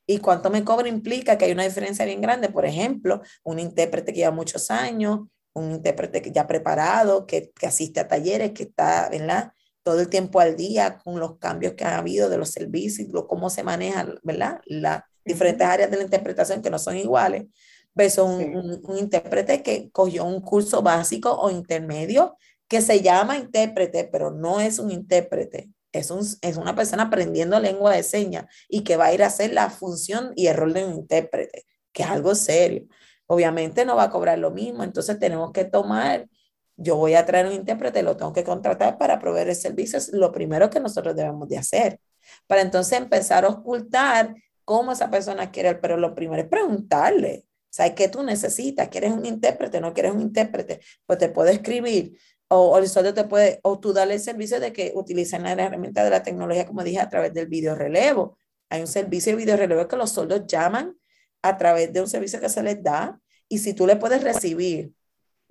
Y cuánto me cobra implica que hay una diferencia bien grande. Por ejemplo, un intérprete que lleva muchos años, un intérprete que ya preparado, que, que asiste a talleres, que está, ¿verdad? todo el tiempo al día con los cambios que ha habido de los servicios, lo, cómo se manejan, ¿verdad? Las diferentes áreas de la interpretación que no son iguales, versus un, un, intérprete que cogió un curso básico o intermedio que se llama intérprete, pero no es un intérprete, es, un, es una persona aprendiendo lengua de señas y que va a ir a hacer la función y el rol de un intérprete, que es algo serio. Obviamente no va a cobrar lo mismo, entonces tenemos que tomar yo voy a traer un intérprete, lo tengo que contratar para proveer el servicio, es lo primero que nosotros debemos de hacer. Para entonces empezar a ocultar cómo esa persona quiere, pero lo primero es preguntarle, ¿sabes qué tú necesitas? ¿Quieres un intérprete? ¿No quieres un intérprete? Pues te puede escribir o, el usuario te puede, o tú darle el servicio de que utilicen la herramienta de la tecnología, como dije, a través del video relevo. Hay un servicio de video relevo que los soldos llaman a través de un servicio que se les da y si tú le puedes recibir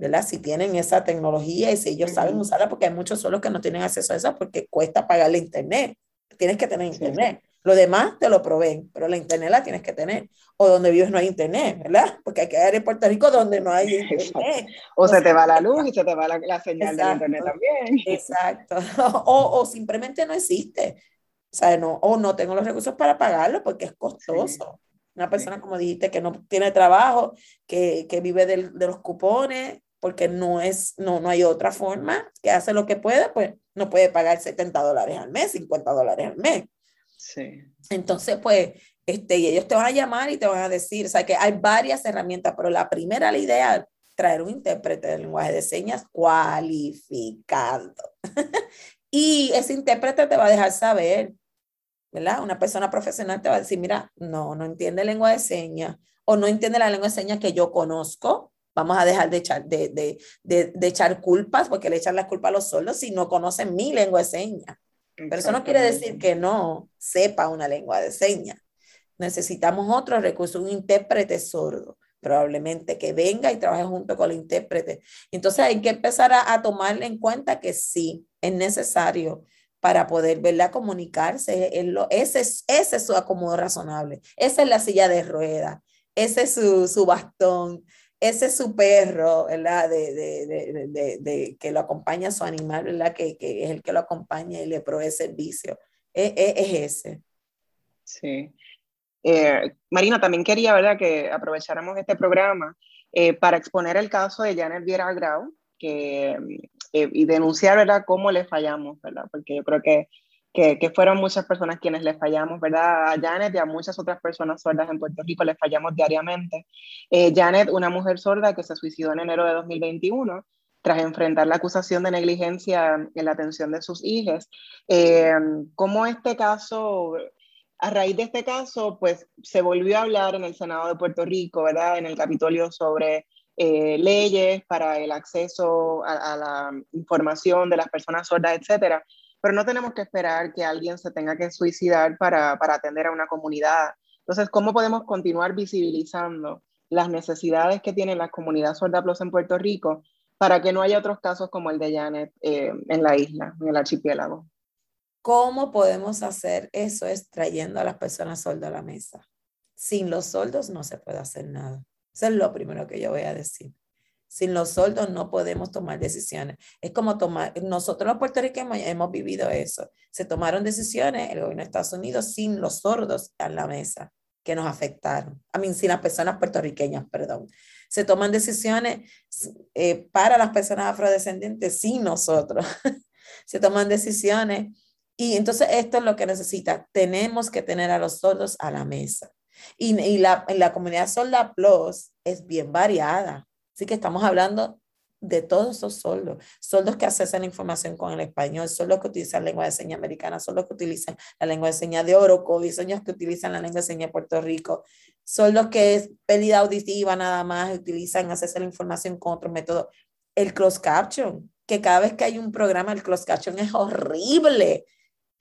¿verdad? Si tienen esa tecnología y si ellos saben usarla, porque hay muchos solos que no tienen acceso a eso porque cuesta pagarle internet. Tienes que tener internet. Lo demás te lo proveen, pero la internet la tienes que tener. O donde vives no hay internet, ¿verdad? Porque hay que ir en Puerto Rico donde no hay internet. O, se te va la luz y se te va la, señal de internet también. Exacto. O, o, simplemente no existe. O sea, no, o no tengo los recursos para pagarlo porque es costoso. Una persona, como dijiste, que no tiene trabajo, que, que vive de, de los cupones, porque no, es, no, no hay otra forma, que hace lo que puede, pues no puede pagar 70 dólares al mes, 50 dólares al mes. Sí. Entonces, pues, este, y ellos te van a llamar y te van a decir, o sea, que hay varias herramientas, pero la primera, la idea, traer un intérprete de lenguaje de señas cualificado. y ese intérprete te va a dejar saber, ¿verdad? Una persona profesional te va a decir, mira, no, no entiende lengua de señas o no entiende la lengua de señas que yo conozco Vamos a dejar de echar, de, de, de, de echar culpas, porque le echan las culpas a los sordos si no conocen mi lengua de señas. Pero eso no quiere decir que no sepa una lengua de señas. Necesitamos otro recurso, un intérprete sordo, probablemente que venga y trabaje junto con el intérprete. Entonces hay que empezar a, a tomar en cuenta que sí, es necesario para poder verla comunicarse. ese, es, ese es su acomodo razonable. Esa es la silla de rueda. Ese es su, su bastón ese es su perro, ¿verdad? De, de, de, de, que lo acompaña a su animal, ¿verdad? Que, que, es el que lo acompaña y le provee servicio. Es, es, es ese. Sí. Eh, Marina, también quería, ¿verdad? Que aprovecháramos este programa eh, para exponer el caso de Janet Viera Grau que, eh, y denunciar, ¿verdad? Cómo le fallamos, ¿verdad? Porque yo creo que que, fueron muchas personas quienes le fallamos, ¿verdad? A Janet y a muchas otras personas sordas en Puerto Rico le fallamos diariamente. Eh, Janet, una mujer sorda que se suicidó en enero de 2021 tras enfrentar la acusación de negligencia en la atención de sus hijas. Eh, ¿Cómo este caso, a raíz de este caso, pues se volvió a hablar en el Senado de Puerto Rico, ¿verdad? En el Capitolio sobre eh, leyes para el acceso a, a, la información de las personas sordas, etcétera pero no tenemos que esperar que alguien se tenga que suicidar para, para atender a una comunidad. Entonces, ¿cómo podemos continuar visibilizando las necesidades que tiene la comunidad sorda plus en Puerto Rico para que no haya otros casos como el de Janet eh, en la isla, en el archipiélago. ¿Cómo podemos hacer eso? Es trayendo a las personas sordas a la mesa. Sin los soldos no se puede hacer nada. Eso es lo primero que yo voy a decir. Sin los soldos no podemos tomar decisiones. Es como tomar, nosotros los puertorriqueños hemos vivido eso. Se tomaron decisiones, el gobierno de Estados Unidos, sin los sordos a la mesa que nos afectaron. A mí, sin las personas puertorriqueñas, perdón. Se toman decisiones eh, para las personas afrodescendientes sin nosotros. Se toman decisiones. Y entonces esto es lo que necesita. Tenemos que tener a los sordos a la mesa. Y, y la, la comunidad sorda plus es bien variada. Así que estamos hablando de todos esos soldos, soldos que accesan información con el español, soldos que utilizan lengua de señas americana, soldos que utilizan la lengua de señas de Oroco, soldos que utilizan la lengua de señas de Puerto Rico, soldos que es pérdida auditiva nada más, utilizan acceso a la información con otro método. El cross caption, que cada vez que hay un programa, el cross caption es horrible.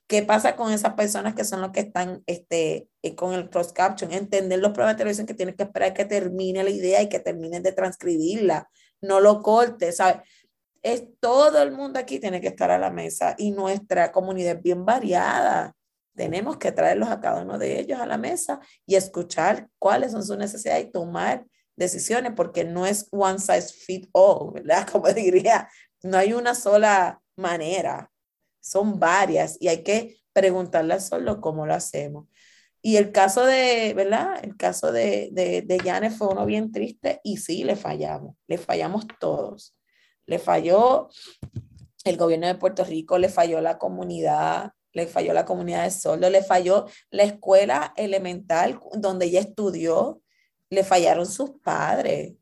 ¿Qué pasa con esas personas que son los que están este, eh, con el cross caption? Entender los programas de televisión que tienen que esperar que termine la idea y que terminen de transcribirla no lo cortes, ¿sabes? Es todo el mundo aquí tiene que estar a la mesa y nuestra comunidad es bien variada. Tenemos que traerlos a cada uno de ellos a la mesa y escuchar cuáles son sus necesidades y tomar decisiones, porque no es one size fit all, ¿verdad? Como diría, no hay una sola manera, son varias y hay que preguntarle solo cómo lo hacemos. Y el caso de, ¿verdad? El caso de, de, de fue uno bien triste y sí, le fallamos, le fallamos todos. Le falló el gobierno de Puerto Rico, le falló la comunidad, le falló la comunidad de Solo, le falló la escuela elemental donde ella estudió, le fallaron sus padres.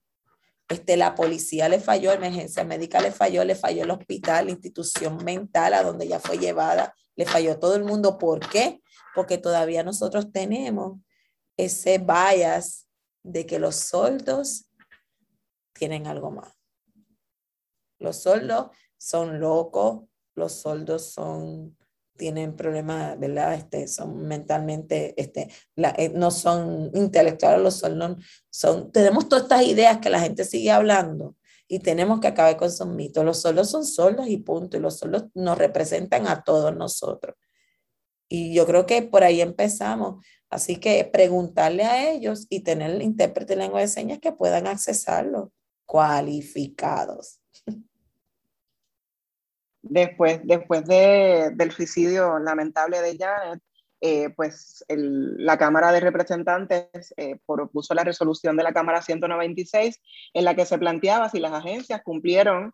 Este, la policía le falló, emergencia médica le falló, le falló el hospital, la institución mental a donde ella fue llevada, le falló todo el mundo. ¿Por qué? porque todavía nosotros tenemos ese bias de que los soldos tienen algo más. Los soldos son locos, los soldos son tienen problemas, ¿verdad? Este, son mentalmente, este, eh, no son intelectuales, los soldos son, tenemos todas estas ideas que la gente sigue hablando y tenemos que acabar con esos mitos. Los soldos son soldos y punto, y los soldos nos representan a todos nosotros. Y yo creo que por ahí empezamos. Así que preguntarle a ellos y tener el intérprete de lengua de señas que puedan accesarlo, cualificados. Después, después de, del suicidio lamentable de Janet, eh, pues la Cámara de Representantes eh, propuso la resolución de la Cámara 196 en la que se planteaba si las agencias cumplieron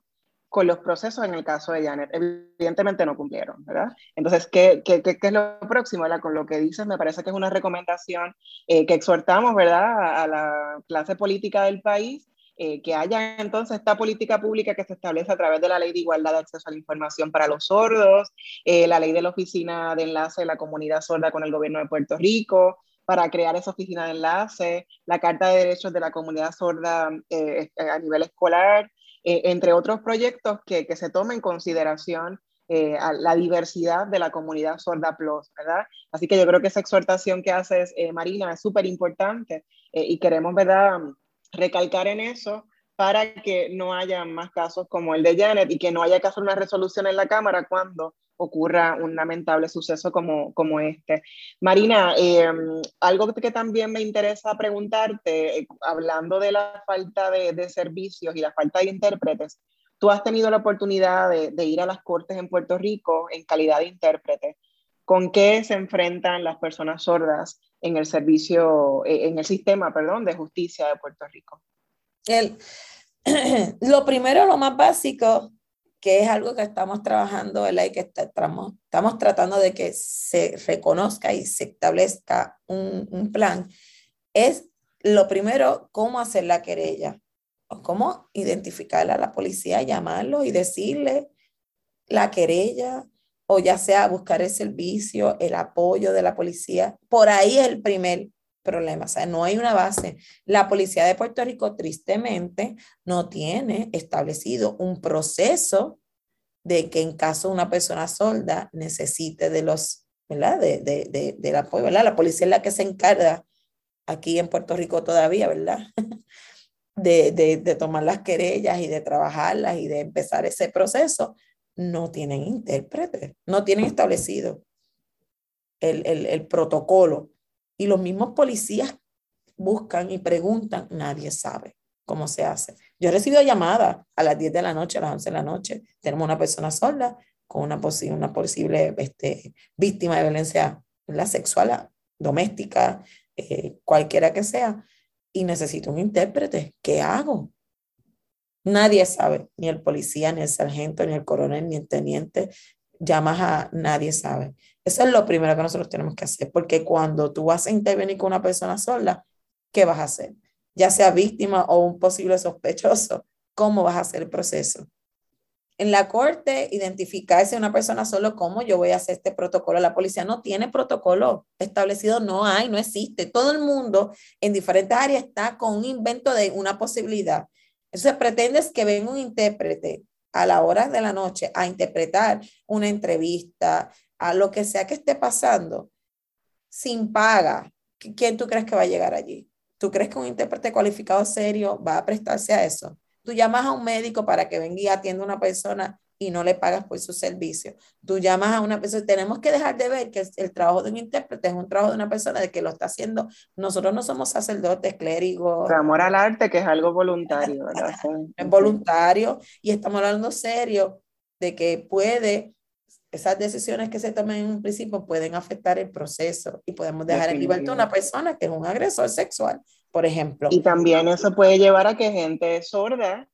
con los procesos en el caso de Janet. Evidentemente no cumplieron, ¿verdad? Entonces, ¿qué, qué, qué, es lo próximo? ¿verdad? Con lo que dices, me parece que es una recomendación eh, que exhortamos, ¿verdad?, a, la clase política del país, eh, que haya entonces esta política pública que se establece a través de la Ley de Igualdad de Acceso a la Información para los Sordos, eh, la Ley de la Oficina de Enlace de la Comunidad Sorda con el Gobierno de Puerto Rico, para crear esa oficina de enlace, la Carta de Derechos de la Comunidad Sorda a nivel escolar, eh, entre otros proyectos que, que, se toma en consideración eh, a la diversidad de la comunidad sorda plus, ¿verdad? Así que yo creo que esa exhortación que haces, eh, Marina, es súper importante y queremos, ¿verdad?, recalcar en eso para que no haya más casos como el de Janet y que no haya que hacer una resolución en la Cámara cuando ocurra un lamentable suceso como, como este. Marina, em, algo que también me interesa preguntarte, eh, hablando de la falta de, de, servicios y la falta de intérpretes, tú has tenido la oportunidad de, de, ir a las cortes en Puerto Rico en calidad de intérprete. ¿Con qué se enfrentan las personas sordas en el servicio, eh, en el sistema, perdón, de justicia de Puerto Rico? El, lo primero, lo más básico, que es algo que estamos trabajando, ¿verdad? Y que estamos, estamos tratando de que se reconozca y se establezca un, un plan, es lo primero, cómo hacer la querella, o cómo identificarla a la policía, llamarlo y decirle la querella, o ya sea buscar el servicio, el apoyo de la policía. Por ahí es el primer problema, o sea, no hay una base. La policía de Puerto Rico, tristemente, no tiene establecido un proceso de que en caso una persona solda necesite de los, ¿verdad? De, de, de, del apoyo, ¿verdad? La policía es la que se encarga aquí en Puerto Rico todavía, ¿verdad? de, de, tomar las querellas y de trabajarlas y de empezar ese proceso, no tienen intérprete, no tienen establecido el, el, el protocolo. Y los mismos policías buscan y preguntan, nadie sabe cómo se hace. Yo he recibido llamadas a las 10 de la noche, a las 11 de la noche. Tenemos una persona sorda con una, posible, una posible este, víctima de violencia la sexual, doméstica, eh, cualquiera que sea, y necesito un intérprete. ¿Qué hago? Nadie sabe, ni el policía, ni el sargento, ni el coronel, ni el teniente. Llamas a nadie sabe. Eso es lo primero que nosotros tenemos que hacer, porque cuando tú vas a intervenir con una persona sola, ¿qué vas a hacer? Ya sea víctima o un posible sospechoso, ¿cómo vas a hacer el proceso? En la corte, identificarse una persona solo, ¿cómo yo voy a hacer este protocolo? La policía no tiene protocolo establecido, no hay, no existe. Todo el mundo en diferentes áreas está con un invento de una posibilidad. Entonces, pretendes que venga un intérprete a la hora de la noche a interpretar una entrevista, a lo que sea que esté pasando, sin paga. ¿Quién tú crees que va a llegar allí? ¿Tú crees que un intérprete cualificado serio va a prestarse a eso? Tú llamas a un médico para que venga y atienda a una persona y no le pagas por su servicio. Tú llamas a una persona, tenemos que dejar de ver que el trabajo de un intérprete es un trabajo de una persona de que lo está haciendo. Nosotros no somos sacerdotes, clérigos. Por amor al arte, que es algo voluntario, ¿verdad? es voluntario y estamos hablando serio de que puede, esas decisiones que se tomen en un principio pueden afectar el proceso y podemos dejar en libertad a una persona que es un agresor sexual por ejemplo. Y también eso puede llevar a que gente sorda,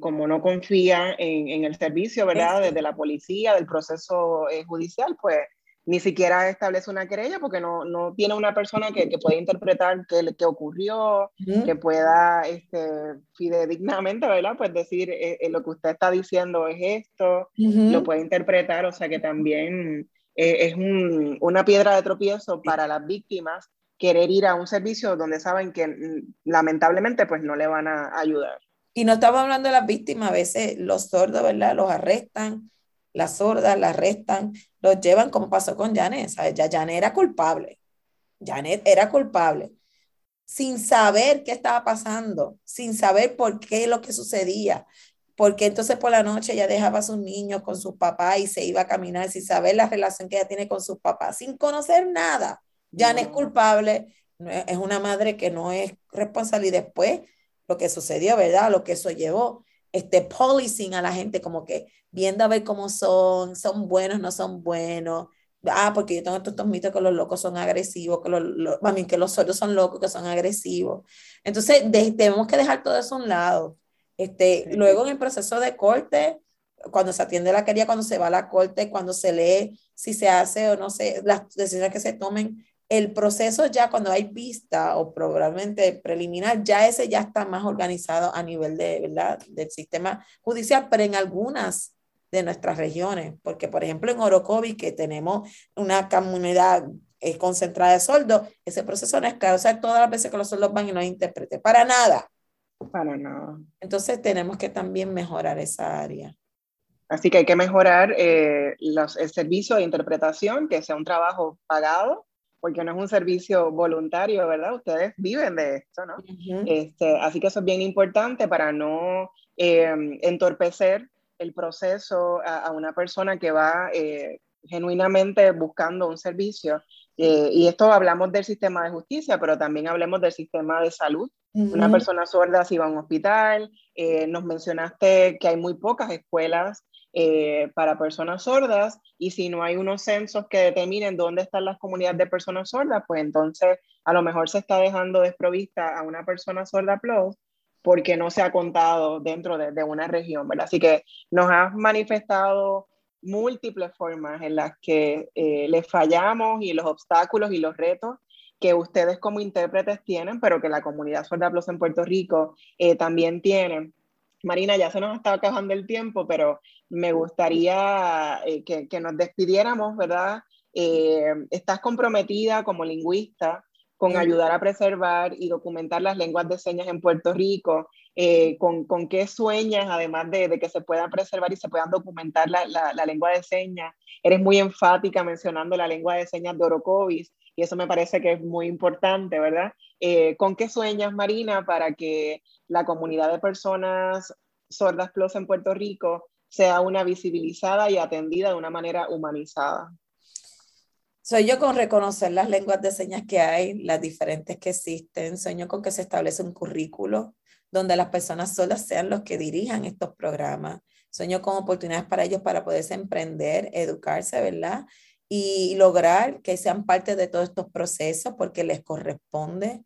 como no confía en, en el servicio, ¿verdad? Desde la policía, del proceso eh, judicial, pues ni siquiera establece una querella porque no, no tiene una persona que, que pueda interpretar qué, qué ocurrió, que pueda este, fidedignamente, ¿verdad? Pues decir, eh, eh, lo que usted está diciendo es esto, lo puede interpretar, o sea que también es un, una piedra de tropiezo para las víctimas querer ir a un servicio donde saben que mm, lamentablemente pues no le van a ayudar. Y no estamos hablando de las víctimas, a veces los sordos, ¿verdad? Los arrestan, las sordas las arrestan, los llevan como pasó con Janet, ¿sabes? Ya Janet era culpable, Janet era culpable, sin saber qué estaba pasando, sin saber por qué lo que sucedía, porque entonces por la noche ella dejaba a sus niños con sus papás y se iba a caminar sin saber la relación que ella tiene con sus papás, sin conocer nada. Jan es culpable, es una madre que no es responsable y después lo que sucedió, ¿verdad? Lo que eso llevó, este policing a la gente como que viendo a ver cómo son, son buenos, no son buenos. Ah, porque yo tengo estos mitos que los locos son agresivos, que los, que los sordos son locos, que son agresivos. Entonces, tenemos que dejar todo eso a un lado. Este, Luego en el proceso de corte, cuando se atiende la querella, cuando se va a la corte, cuando se lee si se hace o no se, las decisiones que se tomen, el proceso ya cuando hay vista o probablemente preliminar, ya ese ya está más organizado a nivel de, ¿verdad? del sistema judicial, pero en algunas de nuestras regiones, porque por ejemplo en Orocovi, que tenemos una comunidad eh, concentrada de soldos, ese proceso no es claro, o sea, todas las veces que los soldos van y no hay intérprete, para nada. Para nada. Entonces tenemos que también mejorar esa área. Así que hay que mejorar eh, los, el servicio de interpretación, que sea un trabajo pagado, porque no es un servicio voluntario, ¿verdad? Ustedes viven de esto, ¿no? este, así que eso es bien importante para no em, entorpecer el proceso a, una persona que va eh, genuinamente buscando un servicio. Eh, y esto hablamos del sistema de justicia, pero también hablemos del sistema de salud. Una persona sorda si va a un hospital, eh, nos mencionaste que hay muy pocas escuelas eh, para personas sordas y si no hay unos censos que determinen dónde están las comunidades de personas sordas, pues entonces a lo mejor se está dejando desprovista a una persona sorda plus porque no se ha contado dentro de, una región, ¿verdad? Así que nos has manifestado múltiples formas en las que eh, les fallamos y los obstáculos y los retos que ustedes como intérpretes tienen, pero que la comunidad sorda plus en Puerto Rico eh, también tiene. Marina, ya se nos está acabando el tiempo, pero me gustaría eh, que, nos despidiéramos, ¿verdad? Eh, estás comprometida como lingüista con ayudar a preservar y documentar las lenguas de señas en Puerto Rico, eh, con, qué sueñas, además de, que se puedan preservar y se puedan documentar la, lengua de señas. Eres muy enfática mencionando la lengua de señas de Orocovis, y eso me parece que es muy importante, ¿verdad? Eh, ¿Con qué sueñas, Marina, para que la comunidad de personas sordas plus en Puerto Rico sea una visibilizada y atendida de una manera humanizada? Yo con reconocer las lenguas de señas que hay, las diferentes que existen. Sueño con que se establece un currículo donde las personas solas sean los que dirijan estos programas. Sueño con oportunidades para ellos para poderse emprender, educarse, ¿verdad? Y lograr que sean parte de todos estos procesos porque les corresponde.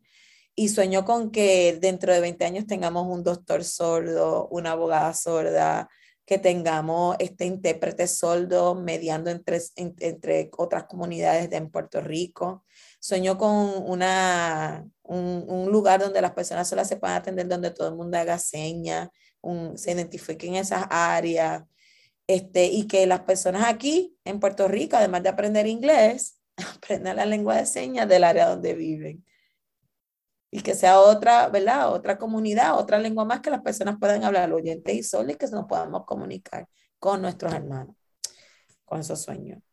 Y sueño con que dentro de 20 años tengamos un doctor sordo, una abogada sorda, que tengamos este intérprete sordo mediando entre, entre otras comunidades de en Puerto Rico. Sueño con una, un, un, lugar donde las personas solas se puedan atender, donde todo el mundo haga señas, se identifiquen esas áreas, este, y que las personas aquí en Puerto Rico, además de aprender inglés, aprendan la lengua de señas del área donde viven y que sea otra, ¿verdad? Otra comunidad, otra lengua más que las personas puedan hablar, oyentes y solos, y que nos podamos comunicar con nuestros hermanos, con esos sueños.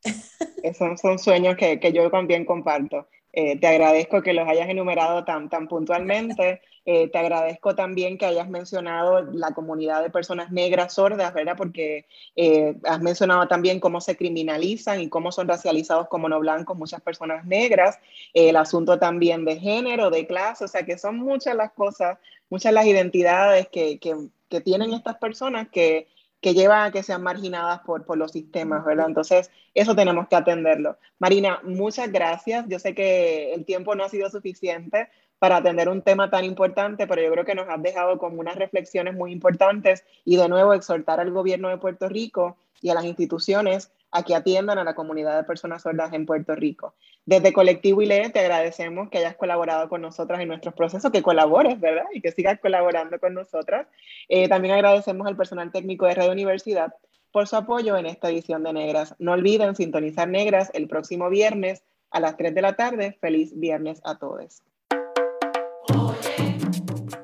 Esos son sueños que, que yo también comparto. Eh, te agradezco que los hayas enumerado tan, tan puntualmente. Eh, te agradezco también que hayas mencionado la comunidad de personas negras sordas, ¿verdad? Porque eh, has mencionado también cómo se criminalizan y cómo son racializados como no blancos muchas personas negras. el asunto también de género, de clase, o sea que son muchas las cosas, muchas las identidades que, que, que tienen estas personas que que llevan a que sean marginadas por, por los sistemas, ¿verdad? Entonces, eso tenemos que atenderlo. Marina, muchas gracias. Yo sé que el tiempo no ha sido suficiente para atender un tema tan importante, pero yo creo que nos has dejado con unas reflexiones muy importantes y de nuevo exhortar al gobierno de Puerto Rico y a las instituciones a que atiendan a la comunidad de personas sordas en Puerto Rico. Desde Colectivo ILE te agradecemos que hayas colaborado con nosotras en nuestros procesos, que colabores, ¿verdad? Y que sigas colaborando con nosotras. Eh, también agradecemos al personal técnico de Radio Universidad por su apoyo en esta edición de Negras. No olviden sintonizar Negras el próximo viernes a las 3 de la tarde. Feliz viernes a todos.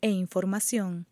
e información.